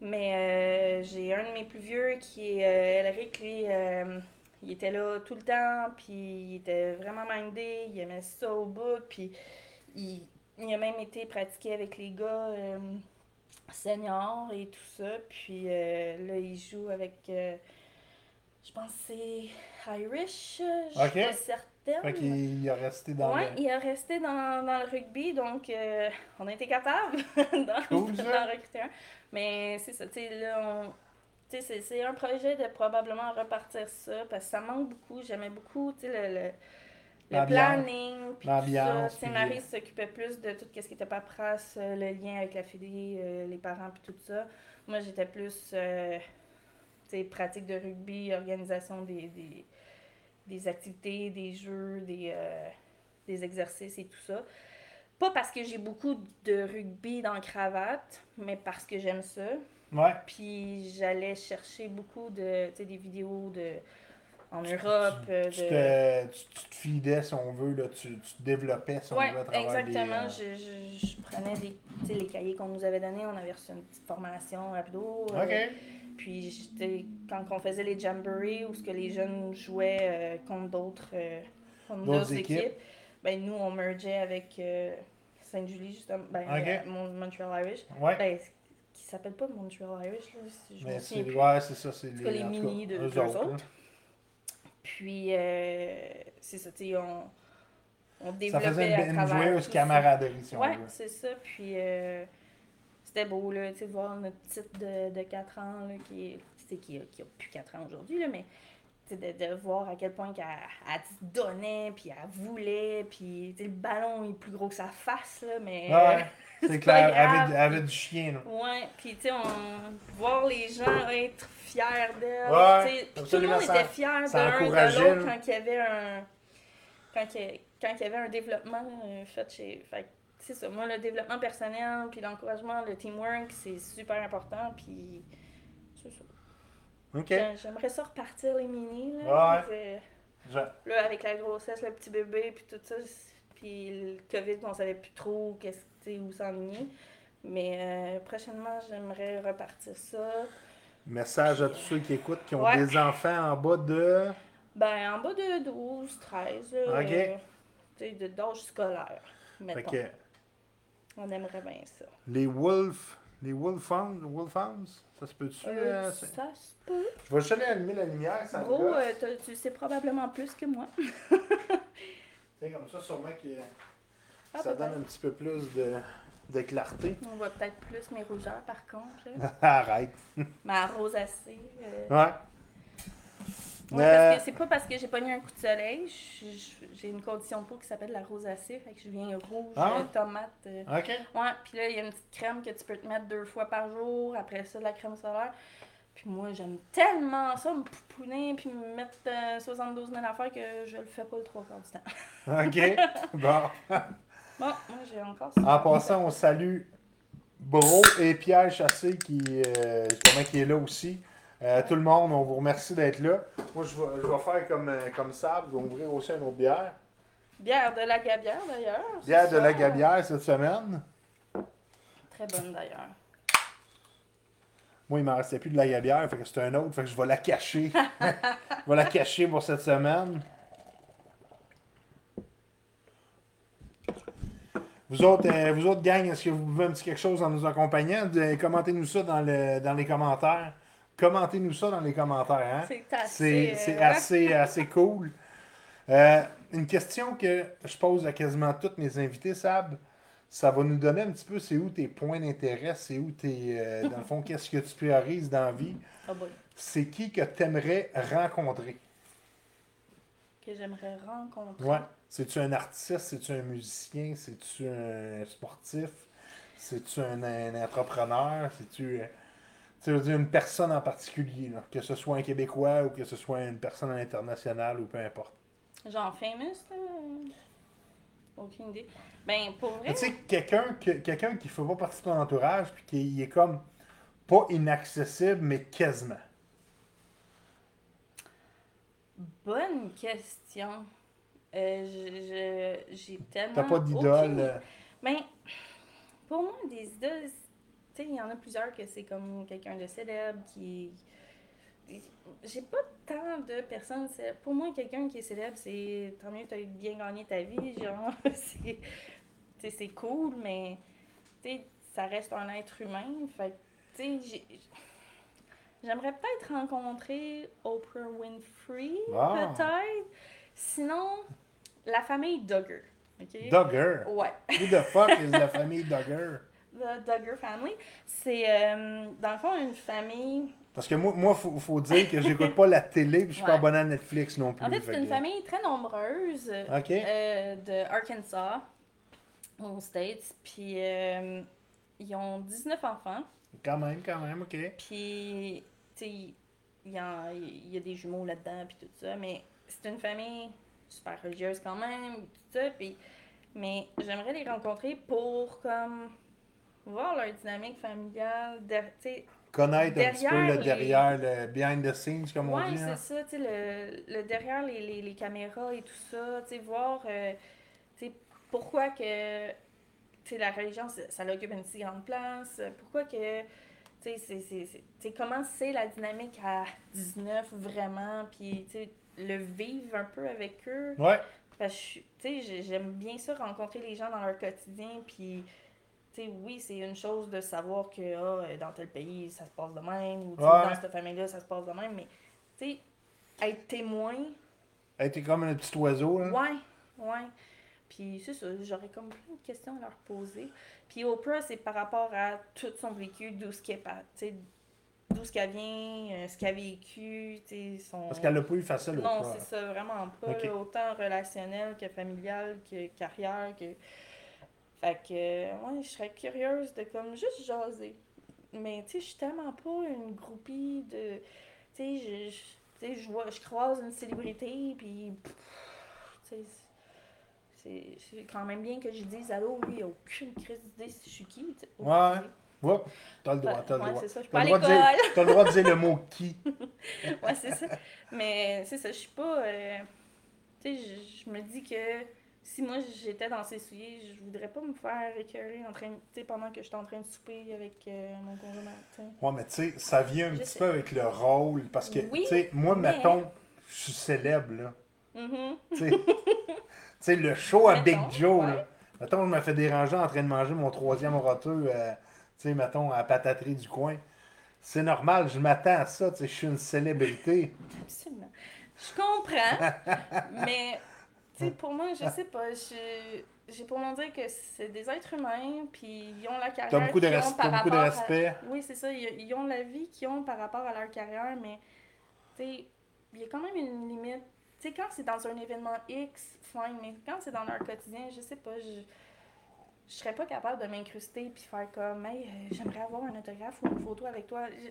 Speaker 2: Mais euh, j'ai un de mes plus vieux qui est euh, Elric, lui, euh, il était là tout le temps, puis il était vraiment mindé, il aimait ça au bout, puis il, il a même été pratiqué avec les gars euh, seniors et tout ça. Puis là, il joue avec, je pense que c'est Irish, euh, je
Speaker 1: Ok.
Speaker 2: suis pas certaine.
Speaker 1: Fait qu'il a resté dans
Speaker 2: Ouais,
Speaker 1: le...
Speaker 2: il est resté dans, dans le rugby, donc euh, on a été capable d'en recruter un. Mais c'est ça, tu sais, là, on- c'est- un projet de probablement repartir ça, parce que ça manque beaucoup. J'aimais beaucoup, tu sais, le, le, le planning, puis tout ça. Marie s'occupait plus de tout ce qui était paperasse, euh, le lien avec la fédé, euh, les parents, puis tout ça. Moi, j'étais plus, euh, pratique de rugby, organisation des, des, des activités, des jeux, des, euh, des exercices et tout ça. Pas parce que j'ai beaucoup de rugby dans la cravate, mais parce que j'aime ça.
Speaker 1: Ouais.
Speaker 2: Puis j'allais chercher beaucoup de, des vidéos de, en Europe. euh,
Speaker 1: Tu
Speaker 2: de...
Speaker 1: te, tu, tu te fidais, si on veut, là, tu, tu te développais, si on veut, à travers
Speaker 2: exactement.
Speaker 1: euh,
Speaker 2: Je, je, je prenais des, les cahiers qu'on nous avait donnés. On avait reçu une petite formation rapido. euh,
Speaker 1: OK.
Speaker 2: Puis quand on faisait les jamborees où ce que les jeunes jouaient euh, contre d'autres euh,
Speaker 1: D'autres équipes.
Speaker 2: équipes, ben nous on mergeait avec euh, Sainte-Julie justement, ben,
Speaker 1: Ok.
Speaker 2: euh, Mon- Montreal Irish.
Speaker 1: Ouais.
Speaker 2: Ben, qui s'appelle pas Montreal Irish là, si je me
Speaker 1: Mais
Speaker 2: souviens
Speaker 1: c'est
Speaker 2: plus.
Speaker 1: ouais, c'est ça, c'est
Speaker 2: les
Speaker 1: tout
Speaker 2: mini de-
Speaker 1: eux
Speaker 2: d'eux
Speaker 1: autres,
Speaker 2: autres. Puis euh, c'est ça, tu sais, on on
Speaker 1: là. Ça
Speaker 2: développait
Speaker 1: faisait
Speaker 2: à
Speaker 1: une, une joueuse camaraderie, si on
Speaker 2: Ouais,
Speaker 1: veut.
Speaker 2: c'est ça. Puis euh, c'était beau, là, tu sais, voir notre petite de, de 4 ans, là, qui, est- sais, qui, qui a plus 4 ans aujourd'hui, là, mais de, de voir à quel point qu'elle elle se donnait, puis elle voulait, puis le ballon est plus gros que sa face, là, mais...
Speaker 1: Ouais, c'est
Speaker 2: c'est
Speaker 1: clair, elle avait, du chien, là.
Speaker 2: Ouais, puis tu sais, on... voir les gens être fiers d'elle,
Speaker 1: Ouais,
Speaker 2: tout le monde
Speaker 1: ça-
Speaker 2: était fier de
Speaker 1: ça
Speaker 2: l'un de l'autre quand il y avait un... Quand il y avait un développement euh, fait chez... Fait c'est ça, moi, le développement personnel, puis l'encouragement, le teamwork, c'est super important, puis c'est ça.
Speaker 1: OK.
Speaker 2: J'ai- J'aimerais ça repartir les mini, là.
Speaker 1: Ouais. Je-
Speaker 2: Là, avec la grossesse, le petit bébé, puis tout ça, puis le COVID, on savait plus trop qu'est-ce, où s'enligner. Mais euh, prochainement, j'aimerais repartir ça.
Speaker 1: Message à tous ceux qui écoutent, qui ont
Speaker 2: Ouais.
Speaker 1: des enfants en bas de...
Speaker 2: Ben, en bas de 12, 13, là,
Speaker 1: Ok.
Speaker 2: euh, tu sais, de- d'âge scolaire, mettons. On aimerait bien ça.
Speaker 1: les Wolf... Les Wolfhounds, Wolfhounds, ça se peut-tu?
Speaker 2: Euh,
Speaker 1: euh, c'est-
Speaker 2: ça se peut.
Speaker 1: je vais juste aller allumer la lumière, ça me
Speaker 2: Gros,
Speaker 1: gosse.
Speaker 2: euh, tu sais probablement plus que moi.
Speaker 1: Sais, comme ça, sûrement que
Speaker 2: Ah,
Speaker 1: ça donne un petit peu plus de, de clarté.
Speaker 2: On voit peut-être plus mes rougeurs, par contre.
Speaker 1: Arrête.
Speaker 2: Ma rosacée. euh,
Speaker 1: Ouais.
Speaker 2: Ouais,
Speaker 1: Euh,
Speaker 2: parce que c'est pas parce que j'ai pas eu un coup de soleil, j'ai une condition de peau qui s'appelle la rosacée, fait que je viens rouge,
Speaker 1: Ah.
Speaker 2: euh, tomate. euh.
Speaker 1: OK.
Speaker 2: Ouais, puis là, il y a une petite crème que tu peux te mettre deux fois par jour, après ça, de la crème solaire. Puis moi, j'aime tellement ça, me pouponner, puis me mettre euh, 72 000 affaires que je le fais pas le trois quarts du temps.
Speaker 1: OK. Bon.
Speaker 2: Bon, moi, j'ai encore ça.
Speaker 1: En passant, on salue Bro et Pierre Chassé qui, euh, qui est là aussi. Euh, tout le monde, on vous remercie d'être là. Moi, je vais, je vais faire comme, euh, comme ça, je vais ouvrir aussi une autre bière.
Speaker 2: Bière de la gabière, d'ailleurs.
Speaker 1: Bière de la. Gabière cette semaine.
Speaker 2: Très bonne, d'ailleurs.
Speaker 1: Moi, il m'en restait plus de la Gabière, fait que c'est un autre, fait que je vais la cacher. je vais la cacher pour cette semaine. Vous autres, euh, vous autres gang, est-ce que vous pouvez un petit quelque chose en nous accompagnant? Commentez-nous ça dans, le, dans les commentaires. Commentez-nous ça dans les commentaires. Hein?
Speaker 2: C'est assez.
Speaker 1: C'est
Speaker 2: euh,
Speaker 1: assez, assez cool. Euh, une question que je pose à quasiment tous mes invités, Sab, ça va nous donner un petit peu c'est où tes points d'intérêt, c'est où tes. euh, dans le fond, qu'est-ce que tu priorises dans la vie?
Speaker 2: Ah
Speaker 1: C'est qui que tu aimerais rencontrer?
Speaker 2: que j'aimerais rencontrer?
Speaker 1: Ouais. C'est-tu un artiste? C'est-tu un musicien? C'est-tu un sportif? C'est-tu un, un entrepreneur? C'est-tu. Tu veux dire une personne en particulier, là, que ce soit un Québécois ou que ce soit une personne à l'international ou peu importe.
Speaker 2: Genre famous, là? Aucune idée. Ben, pour vrai,
Speaker 1: Tu sais, quelqu'un que- quelqu'un qui ne fait pas partie de ton entourage puis qui est comme pas inaccessible, mais quasiment.
Speaker 2: bonne question. Euh, je- je- j'ai tellement.
Speaker 1: T'as pas d'idole. euh,
Speaker 2: Ben, pour moi, des idoles, sais, il y en a plusieurs que c'est comme quelqu'un de célèbre qui. J'ai pas tant de personnes célèbres. Pour moi, quelqu'un qui est célèbre, c'est tant mieux tu as bien gagné ta vie. Genre, c'est, c'est cool, mais tu sais, ça reste un être humain. Fait tu sais, j'ai- j'aimerais peut-être rencontrer Oprah Winfrey,
Speaker 1: Ah.
Speaker 2: peut-être. Sinon, la famille Duggar.
Speaker 1: Duggar?
Speaker 2: Ouais.
Speaker 1: Who the fuck is la famille Duggar?
Speaker 2: The Duggar Family. C'est, euh, dans le fond, une famille.
Speaker 1: Parce que moi, moi faut, faut dire que j'écoute pas la télé puis je suis pas
Speaker 2: Ouais.
Speaker 1: abonné à Netflix non plus.
Speaker 2: En fait, c'est une
Speaker 1: que-
Speaker 2: famille très nombreuse
Speaker 1: Ok.
Speaker 2: euh, de Arkansas, aux States. Puis, euh, ils ont 19 enfants.
Speaker 1: Quand même, quand même, ok.
Speaker 2: Puis, tu sais, il y, il y a des jumeaux là-dedans, puis tout ça. Mais c'est une famille super religieuse quand même, tout ça. Puis, mais j'aimerais les rencontrer pour, comme, voir leur dynamique familiale.
Speaker 1: Connaître un petit peu
Speaker 2: Derrière
Speaker 1: le
Speaker 2: les-
Speaker 1: derrière, le behind the scenes, comme on
Speaker 2: Ouais,
Speaker 1: dit.
Speaker 2: c'est
Speaker 1: hein.
Speaker 2: ça, tu sais, le, le derrière les, les, les caméras et tout ça, voir, euh, pourquoi que, la religion, ça, ça occupe une si grande place, pourquoi que, tu sais, c'est- c'est- c'est- comment c'est la dynamique à 19 vraiment, puis, le vivre un peu avec eux,
Speaker 1: Ouais.
Speaker 2: parce que, tu sais, j'aime bien ça, rencontrer les gens dans leur quotidien, puis, oui, c'est une chose de savoir que ah, dans tel pays, ça se passe de même, ou
Speaker 1: Ouais.
Speaker 2: dans cette famille-là, ça se passe de même, mais, tu sais, être témoin,
Speaker 1: était comme un petit oiseau, là.
Speaker 2: ouais, ouais. Puis c'est ça, j'aurais comme plein de questions à leur poser. Puis Oprah, c'est par rapport à tout son vécu, d'où ce qu'elle d'où ce qu'elle vient, euh, ce qu'elle a vécu, tu sais, son...
Speaker 1: Parce qu'elle l'a pas eu facile,
Speaker 2: Non, c'est ça, vraiment pas. Autant relationnel que familial, que carrière, que. Fait que, ouais, je serais curieuse de comme juste jaser. Mais, tu sais, je suis tellement pas une groupie de. Tu sais, je. je- vois, je croise une célébrité, puis. Tu sais, c'est quand même bien que je dise allô, lui, il a aucune crise d'idée si je suis qui.
Speaker 1: Ouais. Oups, t'as le droit,
Speaker 2: Ouais,
Speaker 1: t'as le droit. T'as le droit de dire-
Speaker 2: l'école.
Speaker 1: t'as le droit de dire le mot qui.
Speaker 2: ouais, c'est ça. Mais c'est ça, je suis pas. euh, tu sais, je me dis que si moi j'étais dans ses souliers, je voudrais pas me faire écœurer en train, pendant que j'étais en train de souper avec euh, mon conjoint.
Speaker 1: Ouais, mais tu sais, ça vient un
Speaker 2: Je
Speaker 1: petit
Speaker 2: sais.
Speaker 1: peu avec le rôle. Parce que,
Speaker 2: Oui,
Speaker 1: tu sais, moi,
Speaker 2: mais-
Speaker 1: mettons, je suis célèbre, là.
Speaker 2: Mhm.
Speaker 1: Tu sais, Tu sais, le show à Big Joe,
Speaker 2: ouais.
Speaker 1: là. Mettons, je me fais déranger en train de manger mon troisième roteux, euh, tu sais, mettons, à la pataterie du coin. C'est normal, je m'attends à ça, tu sais, je suis une célébrité.
Speaker 2: Absolument. Je comprends, mais sais, pour moi, je sais pas. je- J'ai pour m'en dire que c'est des êtres humains, puis ils ont la carrière.
Speaker 1: T'as beaucoup de
Speaker 2: qu'ils ont par
Speaker 1: beaucoup de
Speaker 2: rapport à-
Speaker 1: respect.
Speaker 2: Oui, c'est ça. Ils, ils ont la vie qu'ils ont par rapport à leur carrière, mais tu sais, il y a quand même une limite. Tu sais, quand c'est dans un événement X, fine, mais quand c'est dans leur quotidien, je sais pas, je, je serais pas capable de m'incruster puis faire comme, hey, euh, j'aimerais avoir un autographe ou une photo avec toi. Je,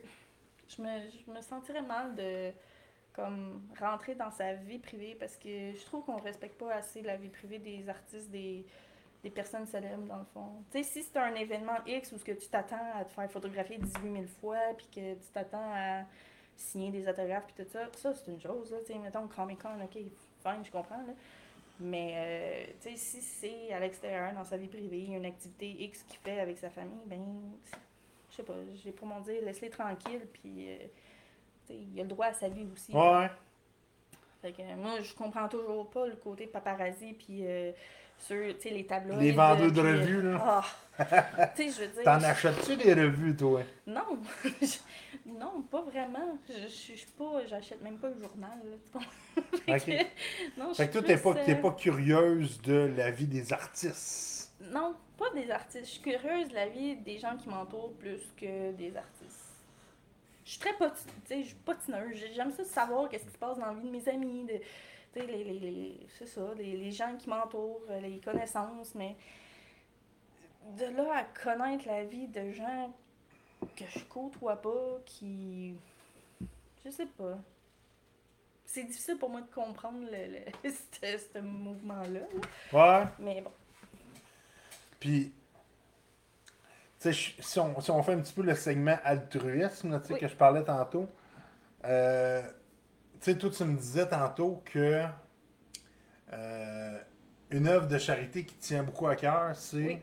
Speaker 2: je me, je me sentirais mal de comme rentrer dans sa vie privée parce que je trouve qu'on respecte pas assez la vie privée des artistes, des, des personnes célèbres dans le fond. Tu sais, si c'est un événement X où ce que tu t'attends à te faire photographier 18 000 fois puis que tu t'attends à signer des autographes puis tout ça, ça c'est une chose, là, tu sais, mettons Comic Con, ok, fine, je comprends, là. Mais, euh, tu sais, si c'est à l'extérieur, dans sa vie privée, une activité X qu'il fait avec sa famille, ben, je sais pas, j'ai pour mon dire, laisse-les tranquilles, puis, euh, tu il a le droit à sa vie aussi.
Speaker 1: Ouais.
Speaker 2: Fait que moi, je comprends toujours pas le côté paparazzi, puis euh, sur, tu sais, les tableaux.
Speaker 1: Les vendeurs de revues, là.
Speaker 2: tu sais, je veux dire.
Speaker 1: T'en
Speaker 2: je-
Speaker 1: achètes-tu des revues, toi?
Speaker 2: Non, Je- non, pas vraiment. Je je suis pas, j'achète même pas le journal, là, tu comprends? Fait
Speaker 1: Ok.
Speaker 2: que- non, je
Speaker 1: Fait que toi, t'es pas,
Speaker 2: euh,
Speaker 1: pas curieuse de la vie des artistes?
Speaker 2: Non, pas des artistes. Je suis curieuse de la vie des gens qui m'entourent plus que des artistes. Je suis très poti- tu sais, je suis patineuse. J'ai- J'aime ça savoir qu'est-ce qui se passe dans la vie de mes amis, de, les, les, les- c'est ça, les, les gens qui m'entourent, euh, les connaissances, mais de là à connaître la vie de gens que je côtoie pas, qui... Je sais pas. C'est difficile pour moi de comprendre le, le- ce, ce mouvement-là. là.
Speaker 1: Ouais.
Speaker 2: Mais bon.
Speaker 1: Puis, si on, si on fait un petit peu le segment altruisme,
Speaker 2: Oui.
Speaker 1: que je parlais tantôt, euh, tu sais, toi, tu me disais tantôt que euh, une œuvre de charité qui tient beaucoup à cœur, c'est.
Speaker 2: Oui.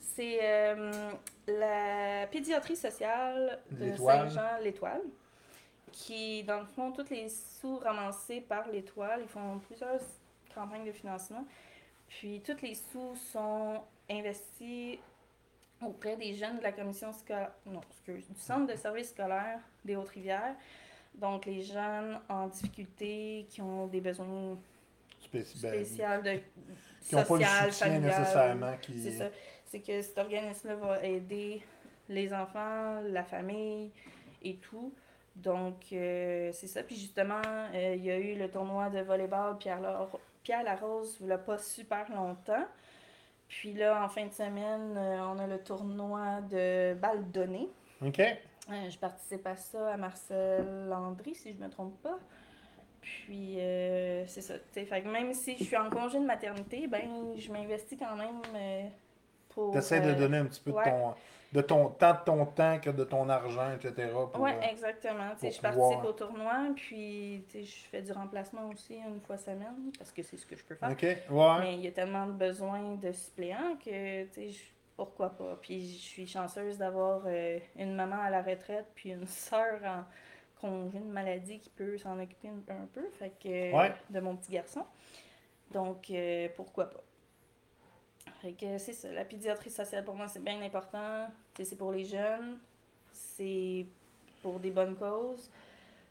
Speaker 2: c'est euh, la pédiatrie sociale de
Speaker 1: L'Étoile.
Speaker 2: Saint-Jean, l'Étoile, qui, dans le fond, tous les sous ramassés par l'Étoile, ils font plusieurs campagnes de financement, puis tous les sous sont investis auprès des jeunes de la commission scolaire, non, excuse, du centre de service scolaire des Hautes-Rivières, donc les jeunes en difficulté, qui ont des besoins
Speaker 1: Spéci- ben,
Speaker 2: spéciaux de
Speaker 1: qui n'ont pas le
Speaker 2: social,
Speaker 1: soutien
Speaker 2: familial.
Speaker 1: nécessairement. Qui...
Speaker 2: C'est ça. C'est que cet organisme-là va aider les enfants, la famille et tout. Donc, euh, c'est ça. Puis justement, euh, il y a eu le tournoi de volleyball Pierre, Lar- Pierre Larose, il n'y a pas super longtemps. Puis là, en fin de semaine, euh, on a le tournoi de balles données.
Speaker 1: OK.
Speaker 2: Euh, je participe à ça à Marcel Landry, si je ne me trompe pas. Puis, euh, c'est ça. t'sais, Fait que même si je suis en congé de maternité, ben, je m'investis quand même euh, pour.
Speaker 1: Tu de donner un petit peu
Speaker 2: ouais.
Speaker 1: de ton, de ton tant de ton temps que de ton argent, etc.
Speaker 2: Oui,
Speaker 1: euh,
Speaker 2: exactement.
Speaker 1: Pour
Speaker 2: je participe au tournoi, puis je fais du remplacement aussi une fois semaine, parce que c'est ce que je peux faire.
Speaker 1: OK. Ouais.
Speaker 2: Mais il y a tellement de besoins de suppléants que, tu sais, je- pourquoi pas? Puis je suis chanceuse d'avoir euh, une maman à la retraite, puis une sœur en congé de maladie qui peut s'en occuper un, un peu, fait que,
Speaker 1: Ouais.
Speaker 2: de mon petit garçon. Donc, euh, pourquoi pas? Fait que c'est ça, la pédiatrie sociale pour moi c'est bien important. C'est pour les jeunes, c'est pour des bonnes causes.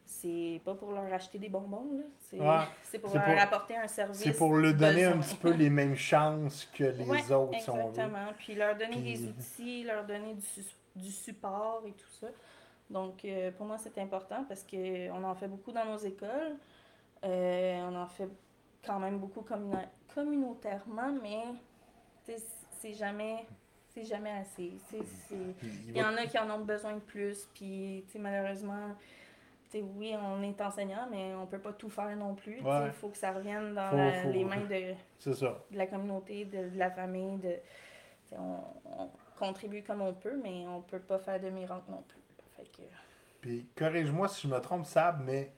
Speaker 2: C'est pas pour leur acheter des bonbons, là. C'est
Speaker 1: Ouais.
Speaker 2: pour leur
Speaker 1: pour-
Speaker 2: apporter un service.
Speaker 1: C'est pour leur donner un petit peu les mêmes chances que les
Speaker 2: Ouais,
Speaker 1: autres, si on veut.
Speaker 2: Exactement. Puis leur donner
Speaker 1: Puis-
Speaker 2: des outils, leur donner du, du support et tout ça. Donc, euh, pour moi, c'est important parce qu'on en fait beaucoup dans nos écoles. Euh, on en fait quand même beaucoup communa- communautairement, mais c'est jamais, c'est jamais assez.
Speaker 1: Il
Speaker 2: y en a qui en ont besoin de plus, puis malheureusement, tu sais, oui, on est enseignant, mais on peut pas tout faire non plus.
Speaker 1: Ouais.
Speaker 2: Il faut que ça revienne dans
Speaker 1: Faut-
Speaker 2: la-
Speaker 1: faut-
Speaker 2: les mains de,
Speaker 1: C'est ça.
Speaker 2: de la communauté, de, de la famille. De, on, on contribue comme on peut, mais on peut pas faire de miracle non plus. Fait que,
Speaker 1: Puis corrige-moi si je me trompe, Sab, mais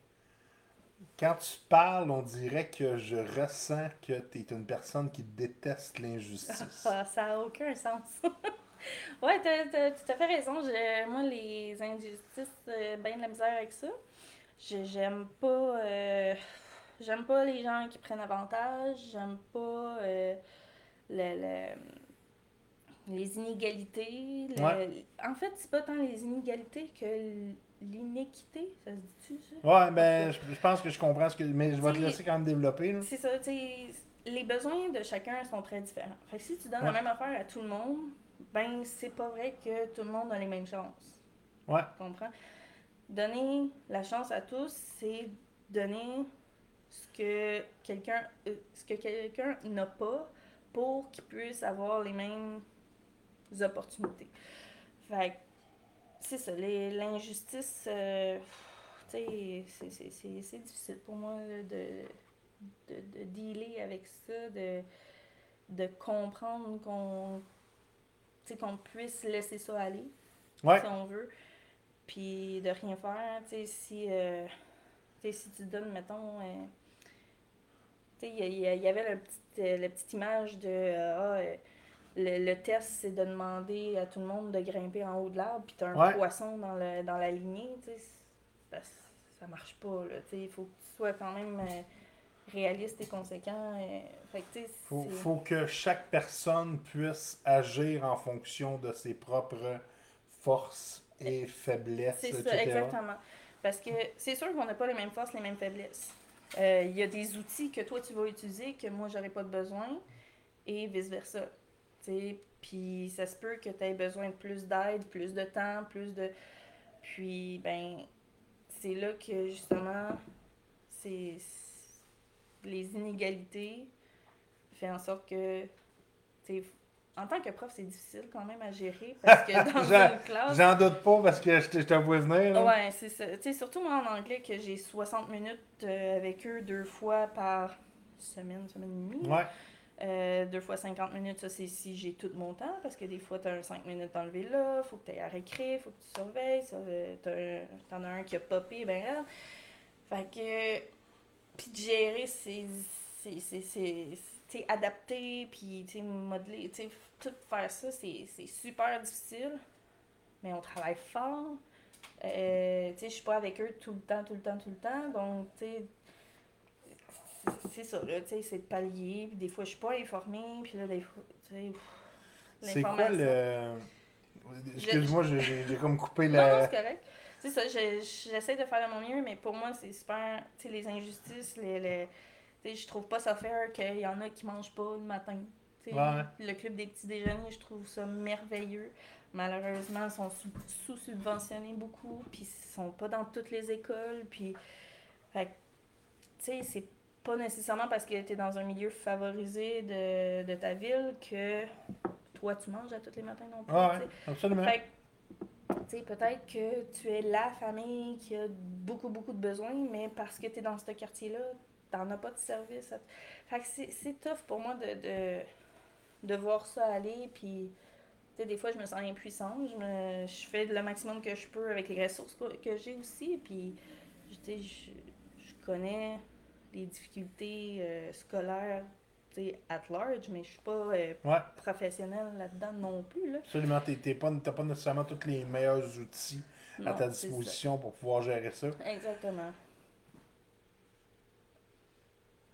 Speaker 1: quand tu parles, on dirait que je ressens que tu es une personne qui déteste l'injustice.
Speaker 2: Ah, ça n'a aucun sens. ouais, t'as, t'as tout à fait raison. Je- moi, les injustices, euh, ben de la misère avec ça. Je- j'aime pas. euh, j'aime pas les gens qui prennent avantage. J'aime pas euh, le- le- les inégalités. le-
Speaker 1: Ouais.
Speaker 2: En fait, c'est pas tant les inégalités que l'inéquité. Ça se dit-tu, ça?
Speaker 1: Ouais, ben, je, je pense que je comprends ce que. Mais je vais te laisser quand même développer.
Speaker 2: C'est ça, tu sais, les besoins de chacun sont très différents. Fait que si tu donnes
Speaker 1: Ouais.
Speaker 2: la même affaire à tout le monde, ben c'est pas vrai que tout le monde a les mêmes chances.
Speaker 1: Ouais.
Speaker 2: Tu comprends? Donner la chance à tous, c'est donner ce que quelqu'un euh, ce que quelqu'un n'a pas pour qu'il puisse avoir les mêmes opportunités. Fait que c'est ça, les- l'injustice, euh, tu sais, c'est- c'est- c'est c'est difficile pour moi de, de, de dealer avec ça, de, de comprendre qu'on qu'on puisse laisser ça aller
Speaker 1: Ouais.
Speaker 2: si on veut, puis de rien faire. Tu sais, si, euh, si tu donnes, mettons, euh, tu sais, il y, avait la petite, euh, la petite image de, ah, le, le test, c'est de demander à tout le monde de grimper en haut de l'arbre, puis tu as un
Speaker 1: Ouais.
Speaker 2: poisson dans, le, dans la lignée, tu sais, ça marche pas, là, tu sais, il faut que tu sois quand même euh, réaliste et conséquent. euh, fait que, tu sais,
Speaker 1: Faut, faut que chaque personne puisse agir en fonction de ses propres forces et faiblesses,
Speaker 2: C'est
Speaker 1: etc.
Speaker 2: ça, exactement. Parce que c'est sûr qu'on n'a pas les mêmes forces, les mêmes faiblesses. Euh, Il y a des outils que toi tu vas utiliser que moi j'aurais pas de besoin et vice-versa. Tu sais, Puis ça se peut que tu aies besoin de plus d'aide, plus de temps, plus de. Puis, ben, c'est là que justement, c'est les inégalités fait en sorte que. tu En tant que prof, c'est difficile quand même à gérer parce que dans
Speaker 1: J'en-
Speaker 2: une classe.
Speaker 1: J'en doute pas parce que je te, vois venir. là.
Speaker 2: Ouais, c'est ça. Tu sais, surtout moi en anglais, que j'ai 60 minutes euh, avec eux deux fois par semaine, semaine et demie.
Speaker 1: Ouais.
Speaker 2: Euh, deux fois 50 minutes, ça c'est si j'ai tout mon temps, parce que des fois t'as un 5 minutes enlevé là, faut que tu à récré, faut que tu surveilles, euh, t'en as un qui a popé, ben là. Fait que. Puis de gérer ces, c'est, c'est, adapté, puis tu modeler, tu tout faire ça, c'est, c'est super difficile. Mais on travaille fort. Euh, tu sais, je suis pas avec eux tout le temps, tout le temps, tout le temps. Donc, tu sais, c'est- ça, là, tu sais, c'est de pallier. Puis des fois, je suis pas informée, puis là, des fois, tu sais,
Speaker 1: C'est quoi le. Excuse-moi, j'ai- comme coupé
Speaker 2: Non, non,
Speaker 1: la.
Speaker 2: c'est correct. C'est ça, je- j'essaie de faire de mon mieux, mais pour moi, c'est super. Tu sais, les injustices, les, les, tu sais, je trouve pas ça fair qu'il y en a qui mangent pas le matin.
Speaker 1: Ouais.
Speaker 2: Le club des petits déjeuners, je trouve ça merveilleux. Malheureusement, ils sont sous- sous-subventionnés beaucoup, puis ils sont pas dans toutes les écoles. Puis, fait que, tu sais, c'est pas nécessairement parce que tu es dans un milieu favorisé de, de ta ville que toi, tu manges à tous les matins non plus.
Speaker 1: Ah
Speaker 2: tu
Speaker 1: ouais, absolument.
Speaker 2: Fait tu peut-être que tu es la famille qui a beaucoup, beaucoup de besoins, mais parce que tu es dans ce quartier-là, t'en as pas de service. à- Fait que c'est- c'est tough pour moi de, de, de voir ça aller, puis, tu sais, des fois, je me sens impuissante. Je, me, je fais le maximum que je peux avec les ressources que, j'ai aussi, puis, tu sais, je, je connais les difficultés euh, scolaires, tu sais, at large, mais je suis pas euh,
Speaker 1: Ouais,
Speaker 2: professionnelle là-dedans non plus, là.
Speaker 1: absolument. T'es- t'es pas, nécessairement tous les meilleurs outils à ta disposition pour pouvoir gérer ça.
Speaker 2: Exactement.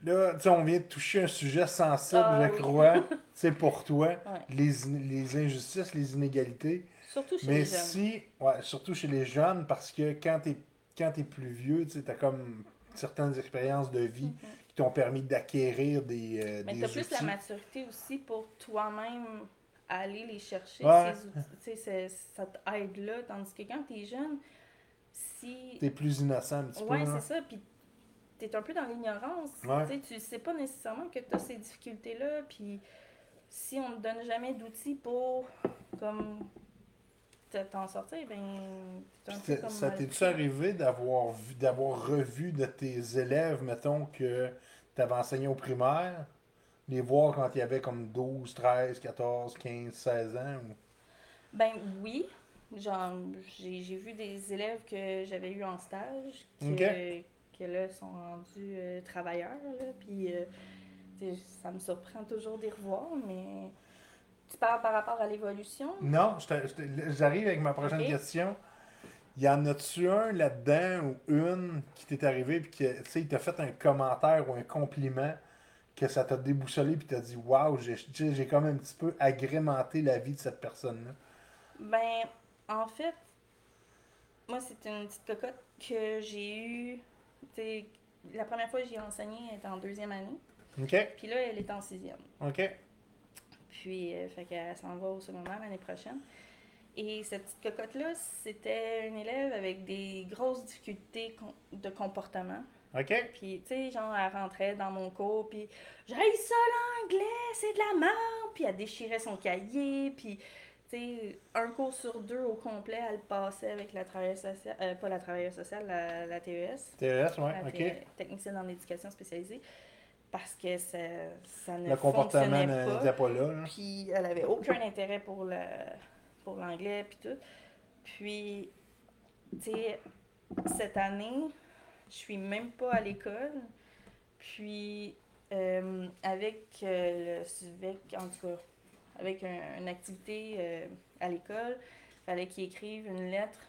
Speaker 1: Là, tu on vient de toucher un sujet sensible,
Speaker 2: Ah,
Speaker 1: je
Speaker 2: oui.
Speaker 1: crois. C'est pour toi,
Speaker 2: Ouais.
Speaker 1: les, les injustices, les inégalités.
Speaker 2: Surtout chez
Speaker 1: Mais
Speaker 2: les jeunes.
Speaker 1: si, ouais, surtout chez les jeunes, parce que quand t'es quand t'es plus vieux, tu as comme certaines expériences de vie
Speaker 2: Mhm.
Speaker 1: qui t'ont permis d'acquérir des, euh,
Speaker 2: Mais
Speaker 1: des
Speaker 2: t'as plus la maturité aussi pour toi-même aller les chercher,
Speaker 1: Ouais.
Speaker 2: ces outils. Tu sais, c'est- cette aide-là. Tandis que quand t'es jeune, si.
Speaker 1: T'es plus innocent un petit
Speaker 2: Ouais,
Speaker 1: peu. hein.
Speaker 2: c'est ça. Puis t'es un peu dans l'ignorance.
Speaker 1: Ouais.
Speaker 2: Tu sais, tu sais pas nécessairement que t'as ces difficultés-là. Puis si on te donne jamais d'outils pour, comme, t'en sortir, ben.
Speaker 1: Puis
Speaker 2: comme
Speaker 1: ça t'est-tu arrivé d'avoir vu- d'avoir revu de tes élèves, mettons, que tu avais enseigné au primaire, les voir quand il y avait comme 12, 13, 14, 15, 16 ans? ou-
Speaker 2: Ben oui. Genre, j'ai j'ai vu des élèves que j'avais eu en stage que,
Speaker 1: Ok.
Speaker 2: que là sont rendus euh, travailleurs. Là, puis euh, ça me surprend toujours d'y revoir, mais tu parles par rapport à l'évolution?
Speaker 1: Non, j'arrive avec ma prochaine question. Y en a-tu un là-dedans ou une qui t'est arrivé puis que tu sais, il t'a fait un commentaire ou un compliment que ça t'a déboussolé puis t'as dit waouh, j'ai j'ai comme un petit peu agrémenté la vie de cette personne-là?
Speaker 2: Ben, en fait, moi, c'est une petite cocotte que j'ai eue. La première fois que j'ai enseigné, elle était en deuxième année.
Speaker 1: OK?
Speaker 2: Puis là, elle est en sixième.
Speaker 1: OK?
Speaker 2: Puis, euh, fait qu'elle s'en va au secondaire l'année prochaine. Et cette petite cocotte-là, c'était une élève avec des grosses difficultés de comportement.
Speaker 1: OK?
Speaker 2: Puis, tu sais, genre, elle rentrait dans mon cours, puis j'ai ça l'anglais, c'est de la merde. Puis elle déchirait son cahier, puis, tu sais, un cours sur deux au complet, elle passait avec la travailleuse sociale, euh, pas la travailleuse sociale, la, la TES,
Speaker 1: TES,
Speaker 2: la
Speaker 1: OK.
Speaker 2: T- technicienne en éducation spécialisée, parce que ça, ça ne
Speaker 1: Le comportement n'était pas là. là.
Speaker 2: Puis elle avait aucun intérêt pour le pour l'anglais puis tout. Puis tu sais cette année, je suis même pas à l'école. Puis euh, avec euh, le SUVEC, en tout cas, avec un- une activité euh, à l'école, fallait qu'ils écrivent une lettre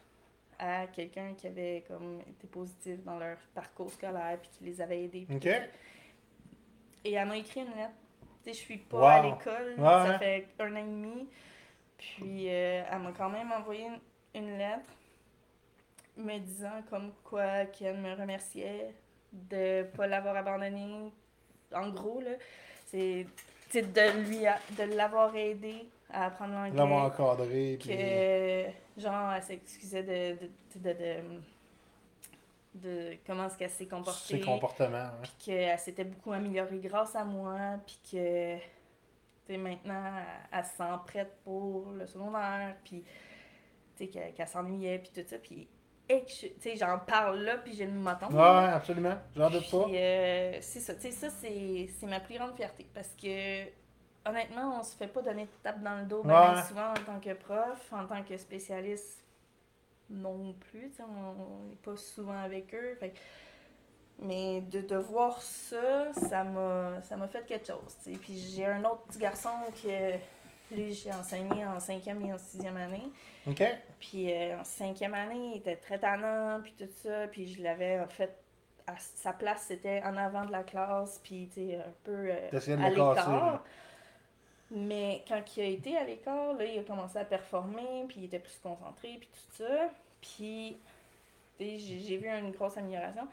Speaker 2: à quelqu'un qui avait comme été positif dans leur parcours scolaire puis qui les avait aidés. Et elle m'a écrit une lettre. Tu sais, je suis pas
Speaker 1: Wow.
Speaker 2: à l'école,
Speaker 1: Ouais,
Speaker 2: ça
Speaker 1: ouais.
Speaker 2: fait un an et demi. Puis euh, elle m'a quand même envoyé une, une lettre me disant comme quoi qu'elle me remerciait de pas l'avoir abandonné. En gros, là, c'est de lui a- de l'avoir aidé à apprendre l'anglais
Speaker 1: L'avoir encadré. Puis...
Speaker 2: genre elle s'excusait de de, de, de, de comment est-ce qu'elle s'est comportée
Speaker 1: Ses comportements. hein.
Speaker 2: puis qu'elle s'était beaucoup améliorée grâce à moi puis que tu sais, maintenant elle, elle se sent prête pour le secondaire puis tu sais qu'elle qu'elle s'ennuyait puis tout ça puis j'en parle là puis j'ai le moton
Speaker 1: Ouais, ouais, absolument. J'en doute pas.
Speaker 2: euh, c'est ça, tu sais, ça, c'est c'est ma plus grande fierté. Parce que, honnêtement, on se fait pas donner de tape dans le dos ben,
Speaker 1: Ouais.
Speaker 2: ben souvent en tant que prof, en tant que spécialiste non plus. On n'est pas souvent avec eux. Fait Mais de, de voir ça, ça m'a ça m'a fait quelque chose. Puis j'ai un autre petit garçon que lui, j'ai enseigné en cinquième et en sixième année.
Speaker 1: OK?
Speaker 2: Puis euh, en cinquième année, il était très tannant, puis tout ça. Puis je l'avais en fait, à sa place, c'était en avant de la classe, puis tu sais, un peu euh, à l'écart. Mais quand il a été à l'écart, là, il a commencé à performer, puis il était plus concentré, puis tout ça. Puis tu sais, j'ai vu une grosse amélioration.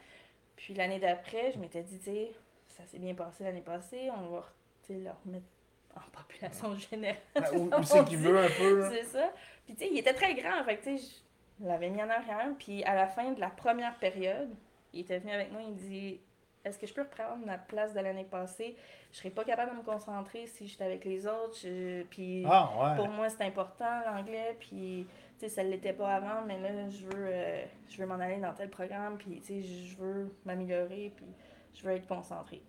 Speaker 2: Puis l'année d'après, je m'étais dit, tu sais, ça s'est bien passé l'année passée, on va le remettre en population générale.
Speaker 1: Où, où c'est qu'il veut un peu?
Speaker 2: C'est ça. Puis, tu sais, il était très grand. Fait que, tu sais, je l'avais mis en arrière. Puis, à la fin de la première période, il était venu avec moi. Il me dit Est-ce que je peux reprendre ma place de l'année passée? Je serais pas capable de me concentrer si j'étais avec les autres. Je- Puis,
Speaker 1: Ah, ouais.
Speaker 2: pour moi, c'est important l'anglais. Puis, tu sais, ça ne l'était pas avant. Mais là, je veux, euh, je veux m'en aller dans tel programme. Puis, tu sais, je veux m'améliorer. Puis, je veux être concentré.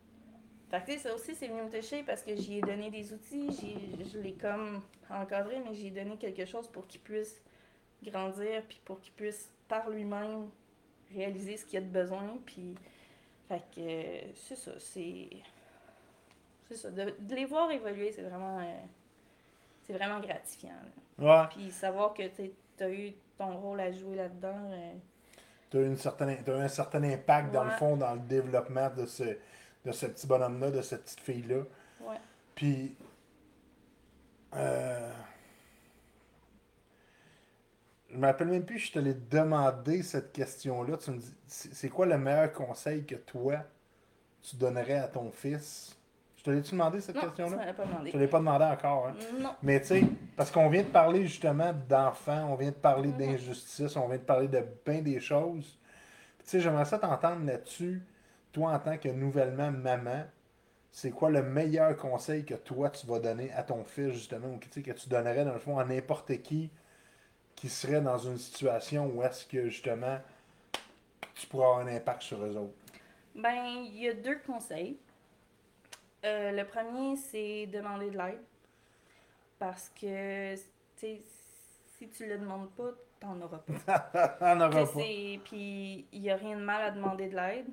Speaker 2: Fait que, tu sais, ça aussi, c'est venu me toucher parce que j'y ai donné des outils, j'ai- je l'ai comme encadré, mais j'ai donné quelque chose pour qu'il puisse grandir, puis pour qu'il puisse, par lui-même, réaliser ce qu'il a de besoin, puis... Fait que, c'est ça, c'est... C'est ça, de, de les voir évoluer, c'est vraiment... euh, c'est vraiment gratifiant, là.
Speaker 1: Ouais.
Speaker 2: Puis savoir que tu as eu ton rôle à jouer là-dedans, euh,
Speaker 1: Tu as, une certaine, t'as eu un certain impact, dans le fond, dans le développement de ce, de ce petit bonhomme-là, de cette petite fille-là.
Speaker 2: ouais.
Speaker 1: Puis, euh, je me rappelle même plus, je te l'ai demandé cette question-là. Tu me dis, c'est quoi le meilleur conseil que toi, tu donnerais à ton fils? Je te l'ai-tu demandé cette
Speaker 2: Non, tu
Speaker 1: question-là?
Speaker 2: m'avais pas demandé.
Speaker 1: Je te l'ai pas demandé encore. Hein?
Speaker 2: Non.
Speaker 1: Mais tu sais, parce qu'on vient de parler justement d'enfants, on vient de parler
Speaker 2: Mhm.
Speaker 1: d'injustice, on vient de parler de bien des choses. Tu sais, j'aimerais ça t'entendre là-dessus, toi en tant que nouvellement maman, c'est quoi le meilleur conseil que toi tu vas donner à ton fils justement, ou que tu donnerais dans le fond à n'importe qui qui serait dans une situation où est-ce que justement tu pourras avoir un impact sur eux autres?
Speaker 2: Ben, il y a deux conseils. Euh, le premier, c'est demander de l'aide. Parce que, si tu le demandes pas, t'en auras pas. Sais,
Speaker 1: pas.
Speaker 2: Puis, il n'y a rien de mal à demander de l'aide.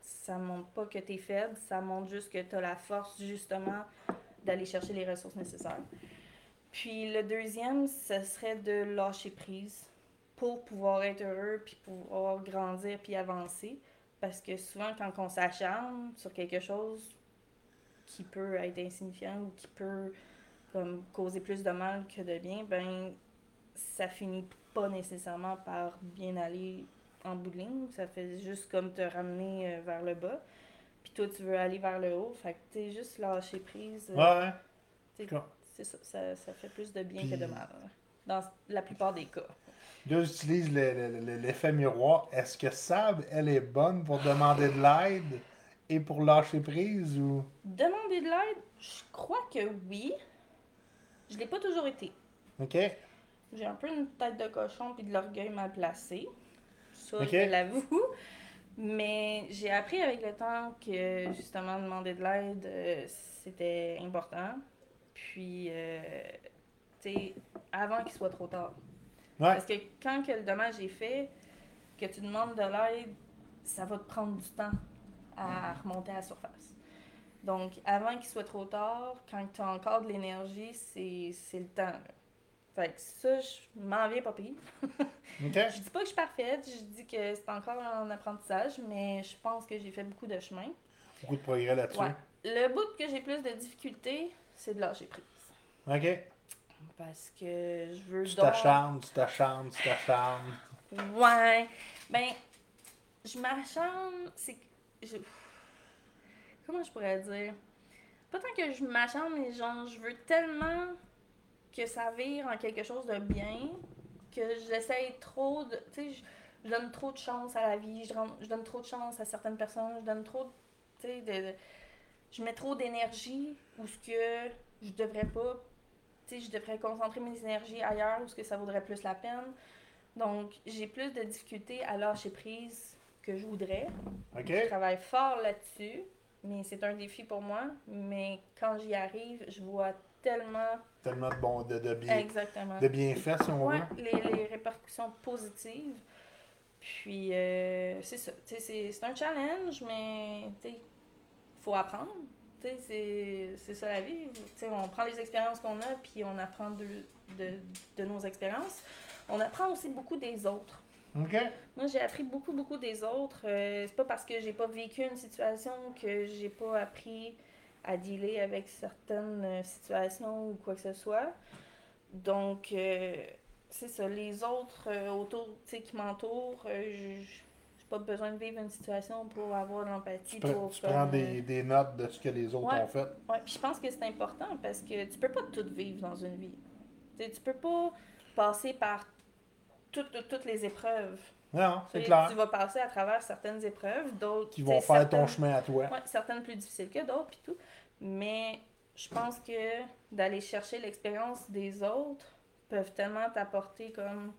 Speaker 2: Ça montre pas que tu es faible, ça montre juste que tu as la force, justement, d'aller chercher les ressources nécessaires. Puis, le deuxième, ce serait de lâcher prise pour pouvoir être heureux, puis pouvoir grandir, puis avancer. Parce que souvent, quand on s'acharne sur quelque chose qui peut être insignifiant ou qui peut comme, causer plus de mal que de bien, ben ça finit pas nécessairement par bien aller en bout de ligne. Ça fait juste comme te ramener euh, vers le bas. Puis toi, tu veux aller vers le haut. Fait que t'es juste lâcher prise. euh,
Speaker 1: Ouais,
Speaker 2: t'sais? C'est ça, ça. Ça fait plus de bien
Speaker 1: Puis-
Speaker 2: que de mal. Dans la plupart des cas.
Speaker 1: Là, j'utilise le- le- le- l'effet miroir. Est-ce que Sab, elle est bonne pour demander de l'aide et pour lâcher prise ou?
Speaker 2: Demander de l'aide, je crois que oui. Je l'ai pas toujours été.
Speaker 1: Ok?
Speaker 2: J'ai un peu une tête de cochon puis de l'orgueil mal placé. Ça, je l'avoue. Mais j'ai appris avec le temps que justement demander de l'aide, euh, c'était important. Puis, euh, tu sais, avant qu'il soit trop tard.
Speaker 1: Ouais.
Speaker 2: Parce que quand que le dommage est fait, que tu demandes de l'aide, ça va te prendre du temps à remonter à la surface. Donc, avant qu'il soit trop tard, quand tu as encore de l'énergie, c'est c'est le temps. là. Fait que ça, je m'en viens pas pire. Je dis pas que je suis parfaite, je dis que c'est encore un apprentissage, mais je pense que j'ai fait beaucoup de chemin.
Speaker 1: Beaucoup de progrès là-dessus.
Speaker 2: Ouais. Le bout que j'ai plus de difficultés, c'est de lâcher prise.
Speaker 1: Ok?
Speaker 2: Parce que je veux
Speaker 1: Tu t'acharnes, tu t'acharnes, tu t'acharnes.
Speaker 2: Ouais. Ben, je m'acharne, c'est que je... Comment je pourrais dire? Pas tant que je m'acharne, mais genre, je veux tellement que ça vire en quelque chose de bien que j'essaye trop de... Tu sais, je, donne trop de chance à la vie, je, donne trop de chance à certaines personnes, je donne trop, tu sais, de- Je mets trop d'énergie où ce que je devrais pas... Tu sais, je devrais concentrer mes énergies ailleurs où ce que ça vaudrait plus la peine. Donc, j'ai plus de difficultés à lâcher prise que je voudrais.
Speaker 1: Ok?
Speaker 2: Je travaille fort là-dessus, mais c'est un défi pour moi. Mais quand j'y arrive, je vois tellement
Speaker 1: Tellement de, bon, de, de, bien,
Speaker 2: exactement
Speaker 1: de bienfaits, si on
Speaker 2: Ouais,
Speaker 1: veut.
Speaker 2: les, les répercussions positives Puis, euh, c'est ça. Tu sais, C'est un challenge, mais faut apprendre. C'est ça la vie. On prend les expériences qu'on a, puis on apprend de, de, de nos expériences. On apprend aussi beaucoup des autres.
Speaker 1: OK?
Speaker 2: Moi, j'ai appris beaucoup, beaucoup des autres. Euh, c'est pas parce que j'ai pas vécu une situation que j'ai pas appris à dealer avec certaines euh, situations ou quoi que ce soit. Donc, euh, c'est ça. Les autres euh, autour, qui m'entourent, euh, je- pas besoin de vivre une situation pour avoir de l'empathie.
Speaker 1: Tu,
Speaker 2: pour
Speaker 1: tu prends
Speaker 2: euh,
Speaker 1: des, des notes de ce que les autres
Speaker 2: Ouais.
Speaker 1: ont fait.
Speaker 2: Puis je pense que c'est important parce que tu peux pas tout vivre dans une vie. Tu peux pas passer par toutes, toutes, toutes les épreuves.
Speaker 1: Non, c'est clair.
Speaker 2: Tu vas passer à travers certaines épreuves, d'autres.
Speaker 1: Qui vont faire ton chemin à toi.
Speaker 2: Ouais, certaines plus difficiles que d'autres, puis tout. Mais je pense que d'aller chercher l'expérience des autres peuvent tellement t'apporter comme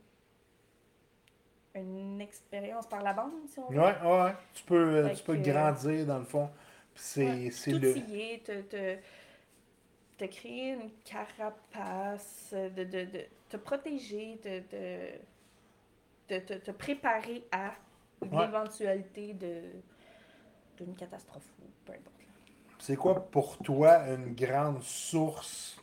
Speaker 2: une expérience par la bande, si on veut.
Speaker 1: Ouais, ouais, ouais. Tu peux, euh, tu peux
Speaker 2: que-
Speaker 1: grandir dans le fond. C'est
Speaker 2: Ouais,
Speaker 1: le.
Speaker 2: est, te, te, te créer une carapace, de, de, de te protéger, de, de, te- te préparer à
Speaker 1: Ouais.
Speaker 2: l'éventualité de d'une catastrophe ou peu importe.
Speaker 1: C'est quoi pour toi une grande source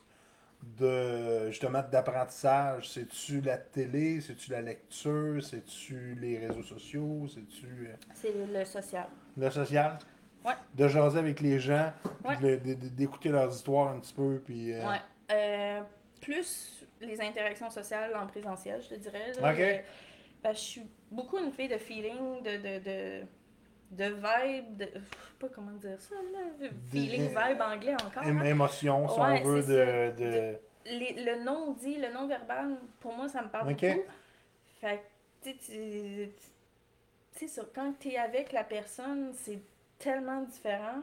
Speaker 1: de justement d'apprentissage? C'est-tu la télé? C'est-tu la lecture? C'est-tu les réseaux sociaux? C'est-tu euh,
Speaker 2: C'est le social.
Speaker 1: le social?
Speaker 2: Ouais.
Speaker 1: De jaser avec les gens,
Speaker 2: Ouais.
Speaker 1: d'écouter leurs histoires un petit peu, puis... euh,
Speaker 2: Ouais. Euh, plus les interactions sociales en présentiel, je te dirais. là.
Speaker 1: Ok.
Speaker 2: Je suis beaucoup une fille de feeling, de, de, de, de vibe, de. Je sais pas comment dire ça, là. Feeling, vibe anglais encore. Hein.
Speaker 1: émotion, si
Speaker 2: Ouais,
Speaker 1: on veut, de...
Speaker 2: Les- le non-dit, le non-verbal, pour moi, ça me parle
Speaker 1: Ok.
Speaker 2: beaucoup. Fait que, tu sais, ça, quand tu es avec la personne, c'est tellement différent,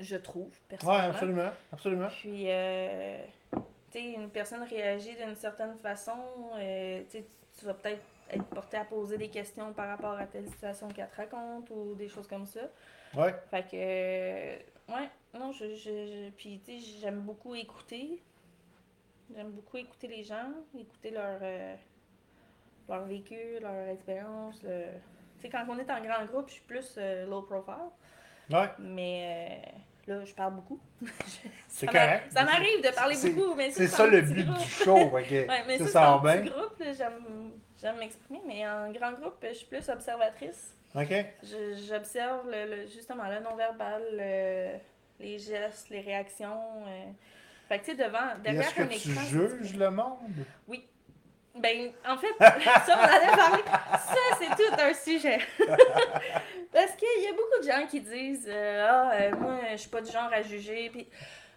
Speaker 2: je trouve, personnellement.
Speaker 1: absolument, absolument.
Speaker 2: Puis, euh, tu sais, une personne réagit d'une certaine façon, euh, tu vas peut-être être porté à poser des questions par rapport à telle situation qu'elle te raconte ou des choses comme ça.
Speaker 1: Ouais,
Speaker 2: Fait que, euh, ouais, non, je, je, je- puis tu sais, j'aime beaucoup écouter. J'aime beaucoup écouter les gens, écouter leur, euh, leur vécu, leur expérience. le- Tu sais, quand on est en grand groupe, je suis plus euh, low profile,
Speaker 1: ouais,
Speaker 2: mais là, je parle beaucoup.
Speaker 1: c'est correct.
Speaker 2: Ça m'arrive de parler beaucoup, mais
Speaker 1: C'est ça le but
Speaker 2: groupe.
Speaker 1: du show, ok?
Speaker 2: Ouais, mais
Speaker 1: ça,
Speaker 2: ça, en
Speaker 1: bien?
Speaker 2: groupe, là, j'aime j'aime m'exprimer, mais en grand groupe, je suis plus observatrice.
Speaker 1: Ok?
Speaker 2: J'observe le, le- justement le non-verbal, le- les gestes, les réactions. euh. Fait que tu sais, devant, derrière
Speaker 1: Est-ce que
Speaker 2: un
Speaker 1: tu
Speaker 2: écran. c'est
Speaker 1: juges le monde?
Speaker 2: Ben, en fait, ça, on allait parler. Ça, c'est tout un sujet. Parce qu'il y a beaucoup de gens qui disent euh, Ah, euh, moi, je suis pas du genre à juger. Puis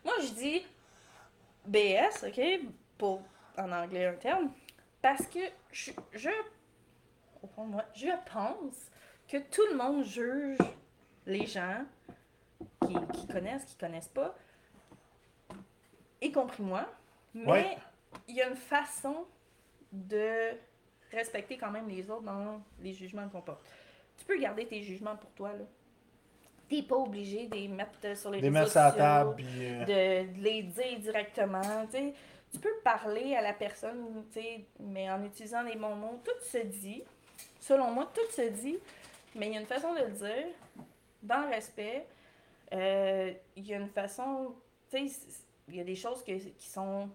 Speaker 2: moi, je dis BS, OK, pour en anglais un terme, parce que je, moi, je pense que tout le monde juge les gens qui, qui connaissent, qui connaissent pas, y compris moi. Mais
Speaker 1: Ouais.
Speaker 2: il y a une façon de respecter quand même les autres dans les jugements qu'on porte. Tu peux garder tes jugements pour toi, là. T'es pas obligé de les mettre sur les
Speaker 1: Les
Speaker 2: réseaux
Speaker 1: la
Speaker 2: sociaux,
Speaker 1: table, euh,
Speaker 2: de, de les dire directement, tu sais. Tu peux parler à la personne, mais en utilisant les bons mots. Tout se dit, selon moi, tout se dit, mais il y a une façon de le dire, dans le respect. Euh, Il y a une façon, tu sais, il y a des choses que- qui sont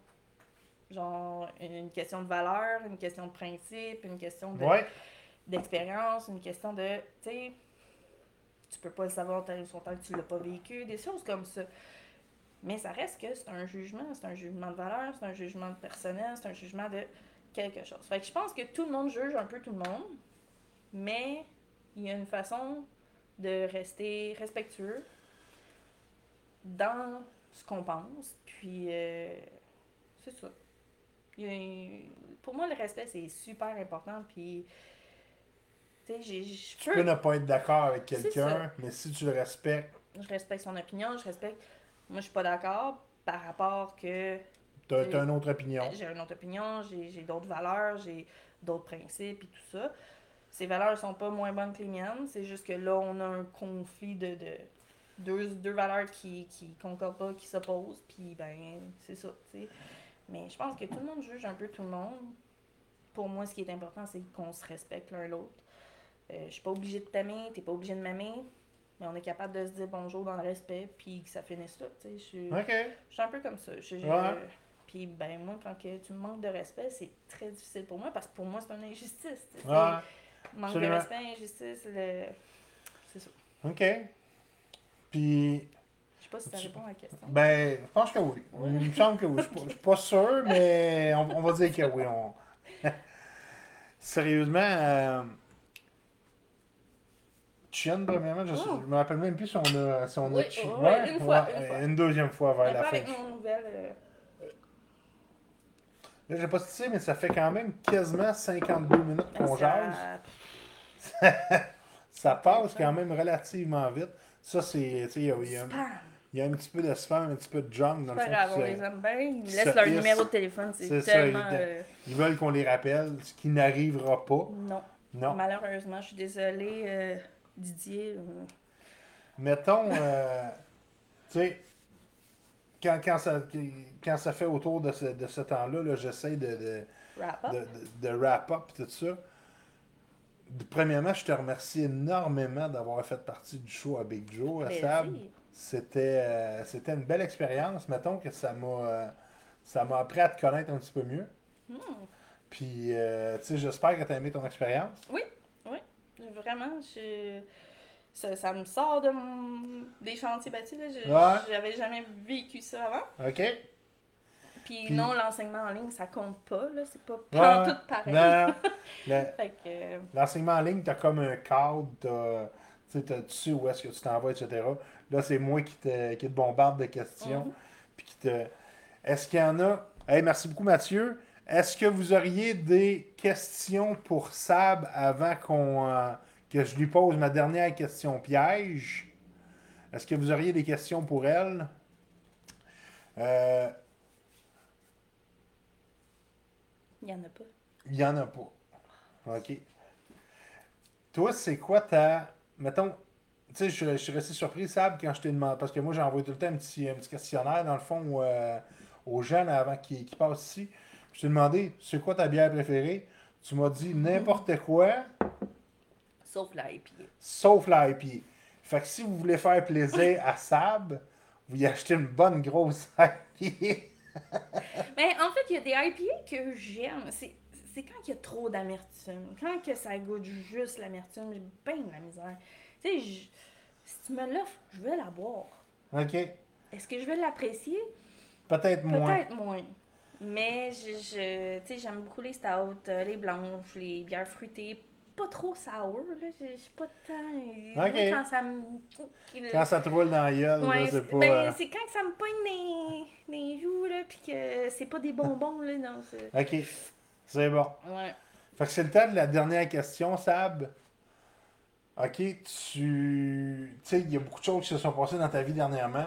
Speaker 2: genre une question de valeur, une question de principe, une question de,
Speaker 1: Ouais,
Speaker 2: d'expérience, une question de, tu sais, tu peux pas le savoir tant son temps que tu l'as pas vécu, des choses comme ça. Mais ça reste que c'est un jugement, c'est un jugement de valeur, c'est un jugement de personnel, c'est un jugement de quelque chose. Fait que je pense que tout le monde juge un peu tout le monde, mais il y a une façon de rester respectueux dans ce qu'on pense, puis euh, c'est ça. Il y a- pour moi, le respect, c'est super important, puis tu sais, j'ai- je
Speaker 1: tu peux ne pas être d'accord avec quelqu'un, mais si tu le respectes,
Speaker 2: je respecte son opinion, je respecte. Moi, je suis pas d'accord par rapport que
Speaker 1: t'as as une autre opinion.
Speaker 2: j'ai une autre opinion, j'ai j'ai d'autres valeurs, j'ai d'autres principes et tout ça. Ces valeurs sont pas moins bonnes que les miennes, c'est juste que là, on a un conflit de, de deux, deux valeurs qui, qui concordent pas, qui s'opposent, puis ben, c'est ça, tu sais. Mais je pense que tout le monde juge un peu tout le monde. pour moi, ce qui est important, c'est qu'on se respecte l'un l'autre. Euh, je suis pas obligée de t'aimer, t'es pas obligé de m'aimer, mais on est capable de se dire bonjour dans le respect, puis que ça finisse là. tu sais. Je suis
Speaker 1: OK.
Speaker 2: je suis un peu comme ça. Je- je-
Speaker 1: Ouais.
Speaker 2: Puis, ben, moi, quand que tu me manques de respect, c'est très difficile pour moi parce que pour moi, c'est une injustice. tu sais.
Speaker 1: Ouais.
Speaker 2: Manque
Speaker 1: absolument.
Speaker 2: de respect, injustice, le... c'est ça.
Speaker 1: OK. Puis,
Speaker 2: Je sais pas si ça répond à la question.
Speaker 1: ben, je pense que oui. Il me semble que oui. Je suis pas- je suis pas sûr, mais on, on va dire que oui. On... Sérieusement, euh... Chienne, premièrement, je,
Speaker 2: Oh.
Speaker 1: je me rappelle même plus si on a, si on a
Speaker 2: Oui,
Speaker 1: chi-
Speaker 2: ouais, une fois, une fois.
Speaker 1: une deuxième fois vers la fin.
Speaker 2: avec mon nouvelle. euh,
Speaker 1: Là, j'ai pas cité, mais ça fait quand même quasiment 52 minutes qu'on
Speaker 2: ça-
Speaker 1: jase. Ça passe quand même relativement vite. Ça, c'est. Il y, a- y a un- y a petit peu de spam, un petit peu de junk dans le fond.
Speaker 2: grave, les aime bien. Ils
Speaker 1: ça
Speaker 2: laissent leur numéro de téléphone.
Speaker 1: C'est ça,
Speaker 2: tellement.
Speaker 1: il-
Speaker 2: euh,
Speaker 1: Ils veulent qu'on les rappelle, ce qui n'arrivera pas.
Speaker 2: Non.
Speaker 1: Non.
Speaker 2: Malheureusement, je suis désolée, euh, Didier.
Speaker 1: Mettons, euh, tu sais, quand, quand, ça, quand ça fait autour de ce, de ce temps-là, -là, j'essaie de, de,
Speaker 2: wrap up.
Speaker 1: de, wrap up et tout ça. Premièrement, je te remercie énormément d'avoir fait partie du show à Big Joe, à
Speaker 2: Plaisir.
Speaker 1: Sab. C'était euh, c'était une belle expérience. Mettons que ça m'a euh, ça m'a appris à te connaître un petit peu mieux.
Speaker 2: Hmm.
Speaker 1: Puis, euh, tu sais, j'espère que tu as aimé ton expérience.
Speaker 2: Vraiment, je... ça, ça me sort de mon... des chantiers bâtis. Là. Je-
Speaker 1: Ouais.
Speaker 2: J'avais jamais vécu ça avant.
Speaker 1: OK?
Speaker 2: Puis,
Speaker 1: Puis-
Speaker 2: non, l'enseignement en ligne, ça compte pas. Là. C'est pas
Speaker 1: Ouais.
Speaker 2: tout pareil.
Speaker 1: Non, le-
Speaker 2: Fait que, euh,
Speaker 1: L'enseignement en ligne, tu as comme un cadre, t'as- tu sais, t'as- tu sais où est-ce que tu t'en vas, etc. Là, c'est moi qui te, qui te bombarde de questions.
Speaker 2: Mhm.
Speaker 1: Puis qui te... Est-ce qu'il y en a? Hey, merci beaucoup, Mathieu. Est-ce que vous auriez des questions pour Sab avant qu'on euh, que je lui pose ma dernière question piège? Est-ce que vous auriez des questions pour elle? Euh,
Speaker 2: il y en a pas.
Speaker 1: Il n'y en a pas. OK. Toi, c'est quoi ta. Mettons, tu sais, je, je suis resté surpris, Sab, quand je t'ai demandé. Parce que moi, j'ai envoyé tout le temps un petit, un petit questionnaire, dans le fond, euh, aux là, avant qu'ils qu'ils passent ici. Je t'ai demandé, c'est quoi ta bière préférée? Tu m'as dit n'importe quoi,
Speaker 2: Sauf la IPA.
Speaker 1: sauf la IPA. Fait que si vous voulez faire plaisir à Sab, vous y achetez une bonne grosse IPA.
Speaker 2: Mais en fait, il y a des IPA que j'aime. C'est c'est quand il y a trop d'amertume. Quand que ça goûte juste l'amertume, j'ai bien de la misère. Tu sais, je- si tu me l'offres, je vais la boire.
Speaker 1: OK?
Speaker 2: Est-ce que je vais l'apprécier?
Speaker 1: Peut-être moins.
Speaker 2: Peut-être moins. Mais je, je- tu sais, j'aime beaucoup les stouts, euh, les blanches, les bières fruitées. Pas trop sour, là. Je suis pas tant.
Speaker 1: Ok.
Speaker 2: Moi, Quand ça me.
Speaker 1: Quand ça te roule dans la gueule,
Speaker 2: Ouais,
Speaker 1: c'est
Speaker 2: c'est
Speaker 1: pas.
Speaker 2: ben,
Speaker 1: euh,
Speaker 2: c'est quand que ça me pogne les, les joues, là, pis que c'est pas des bonbons, là, non. c'est-
Speaker 1: OK. C'est bon.
Speaker 2: Ouais.
Speaker 1: Fait que c'est le temps de la dernière question, Sab. OK, tu. Tu sais, il y a beaucoup de choses qui se sont passées dans ta vie dernièrement.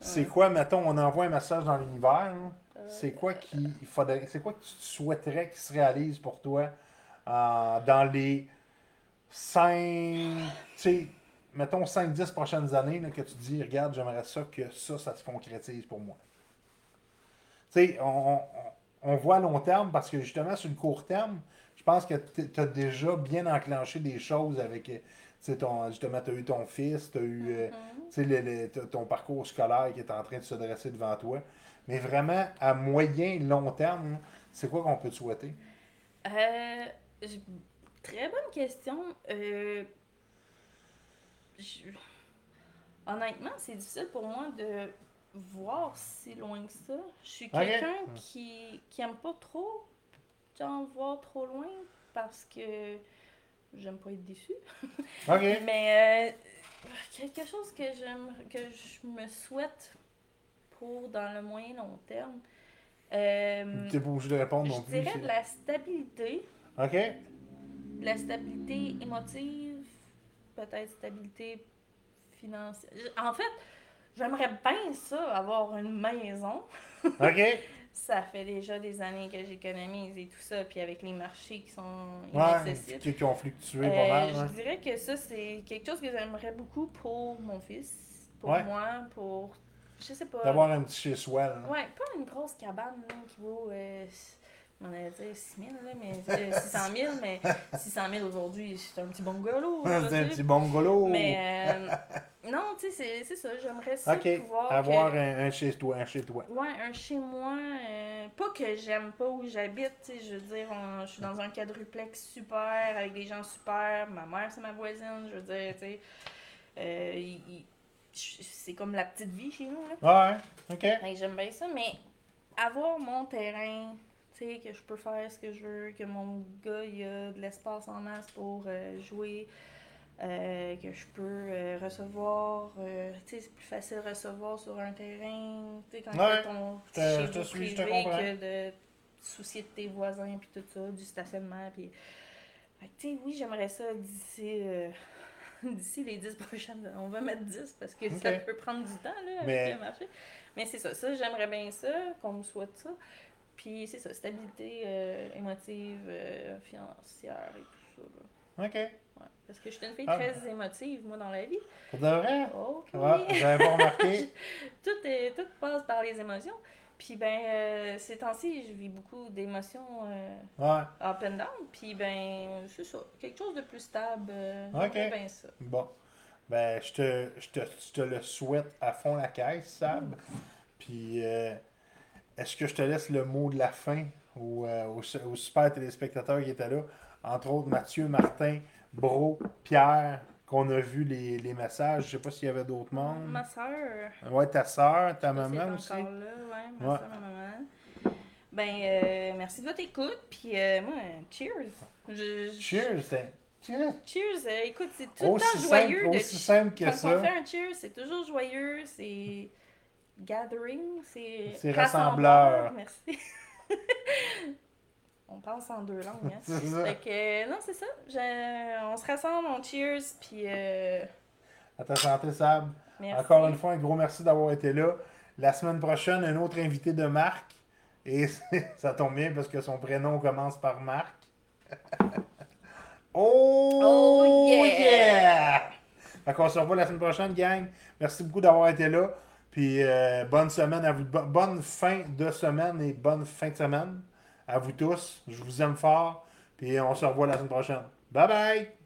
Speaker 1: C'est
Speaker 2: Ouais.
Speaker 1: quoi, mettons, on envoie un message dans l'univers. là. C'est quoi qui faudrait. C'est quoi que tu souhaiterais qu'il se réalise pour toi euh, dans les 5. Tu sais, mettons 5-10 prochaines années là, que tu dis, regarde, j'aimerais ça que ça, ça se concrétise pour moi. Tu sais, on, on- on voit à long terme parce que justement, sur le court terme, je pense que tu as déjà bien enclenché des choses avec. ton, justement, tu as eu ton fils, tu as eu euh,
Speaker 2: mhm.
Speaker 1: tu sais, le- le- t- ton parcours scolaire qui est en train de se dresser devant toi. Mais vraiment, à moyen, long terme, c'est quoi qu'on peut te souhaiter?
Speaker 2: Euh, très bonne question. Euh, je- Honnêtement, c'est difficile pour moi de voir si loin que ça. Je suis quelqu'un qui, qui aime pas trop voir trop loin parce que j'aime pas être déçue. Mais euh, quelque chose que j'aime que je me souhaite pour dans le moyen long terme. euh,
Speaker 1: T'es pas obligé de répondre non
Speaker 2: je
Speaker 1: plus.
Speaker 2: dirais de la stabilité,
Speaker 1: OK?
Speaker 2: de la stabilité émotive, peut-être stabilité financière. En fait, j'aimerais bien ça, avoir une maison.
Speaker 1: OK?
Speaker 2: Ça fait déjà des années que j'économise et tout ça, puis avec les marchés qui sont
Speaker 1: Ouais,
Speaker 2: inaccessibles.
Speaker 1: qui, qui ont fluctué
Speaker 2: Euh,
Speaker 1: pas mal.
Speaker 2: je
Speaker 1: hein.
Speaker 2: dirais que ça, c'est quelque chose que j'aimerais beaucoup pour mon fils, pour
Speaker 1: Ouais.
Speaker 2: moi, pour. Je sais pas.
Speaker 1: D'avoir un petit chez-soi. là.
Speaker 2: Ouais, pas une grosse cabane là, qui vaut euh, On allait dire 6 000, là, mais euh, 600 000, mais 600 000 aujourd'hui, c'est un petit bungalow.
Speaker 1: C'est un petit bungalow.
Speaker 2: Mais euh, non, tu sais, c'est- ça. J'aimerais ça pouvoir.
Speaker 1: Avoir
Speaker 2: que-
Speaker 1: un, un chez toi, un chez toi.
Speaker 2: Ouais, un chez moi. euh, pas que j'aime pas où j'habite, tu sais. Je veux dire, on- je suis dans un quadruplex super, avec des gens super. Ma mère, c'est ma voisine. Je veux dire, tu sais. C'est comme la petite vie chez nous, là.
Speaker 1: Ouais, OK.
Speaker 2: J'aime bien ça, mais avoir mon terrain, tu sais, que je peux faire ce que je veux, que mon gars, il a de l'espace en masse pour euh, jouer, euh, que je peux euh, recevoir, tu sais, c'est plus facile de recevoir sur un terrain, tu sais, quand
Speaker 1: Ouais,
Speaker 2: ton
Speaker 1: je te- je te
Speaker 2: vous
Speaker 1: suis, je te
Speaker 2: privé,
Speaker 1: comprends.
Speaker 2: que de te soucier de tes voisins, puis tout ça, du stationnement, puis... Tu sais, oui, j'aimerais ça d'ici... D'ici les 10 prochaines, on va mettre 10 parce que ça peut prendre du temps là, avec
Speaker 1: Mais-
Speaker 2: le marché. Mais c'est ça, ça, j'aimerais bien ça, qu'on me souhaite ça. Puis c'est ça, stabilité euh, émotive, euh, financière et tout ça. là.
Speaker 1: OK.
Speaker 2: Ouais. Parce que je suis une fille
Speaker 1: Ah.
Speaker 2: très émotive, moi, dans la vie.
Speaker 1: Pour de vrai?
Speaker 2: Ok.
Speaker 1: Ouais, j'avais pas remarqué?
Speaker 2: tout, est, tout passe par les émotions. Puis ben, euh, ces temps-ci, je vis beaucoup d'émotions euh,
Speaker 1: Ouais.
Speaker 2: up and down. Puis ben, c'est ça, quelque chose de plus stable. euh,
Speaker 1: Ok.
Speaker 2: ça.
Speaker 1: Bon. Ben, je te, je, te, je te le souhaite à fond la caisse, Sab. Puis, euh, est-ce que je te laisse le mot de la fin aux, aux, aux super téléspectateurs qui étaient là? Entre autres, Mathieu, Martin, Bro, Pierre, qu'on a vu les, les messages. Je sais pas s'il y avait d'autres membres.
Speaker 2: Ma soeur.
Speaker 1: Ouais, ta soeur, ta maman aussi.
Speaker 2: encore là, ouais, ma
Speaker 1: Ouais.
Speaker 2: soeur, ma maman. Ben, euh, merci de votre écoute, puis euh, moi, cheers. Je- je-
Speaker 1: Cheers! c'est- Cheers!
Speaker 2: Cheers, euh, écoute, c'est tout le temps joyeux.
Speaker 1: simple,
Speaker 2: de
Speaker 1: aussi simple que
Speaker 2: Quand
Speaker 1: ça.
Speaker 2: on fait un cheers, c'est toujours joyeux, c'est gathering, c'est
Speaker 1: C'est rassembleur.
Speaker 2: Merci. on pense en deux langues, hein. Fait que, euh, non, c'est ça. Je- on se rassemble, on cheers, puis euh,
Speaker 1: À ta santé, Sab.
Speaker 2: merci.
Speaker 1: Encore une fois, un gros merci d'avoir été là. La semaine prochaine, un autre invité de Marc. Et ça tombe bien parce que son prénom commence par Marc. oh,
Speaker 2: Oh, yeah!
Speaker 1: yeah! Fait qu'on se revoit la semaine prochaine, gang. Merci beaucoup d'avoir été là. Puis euh, bonne semaine à vous. Bo- Bonne fin de semaine et bonne fin de semaine à vous tous. Je vous aime fort. Puis on se revoit la semaine prochaine. Bye bye!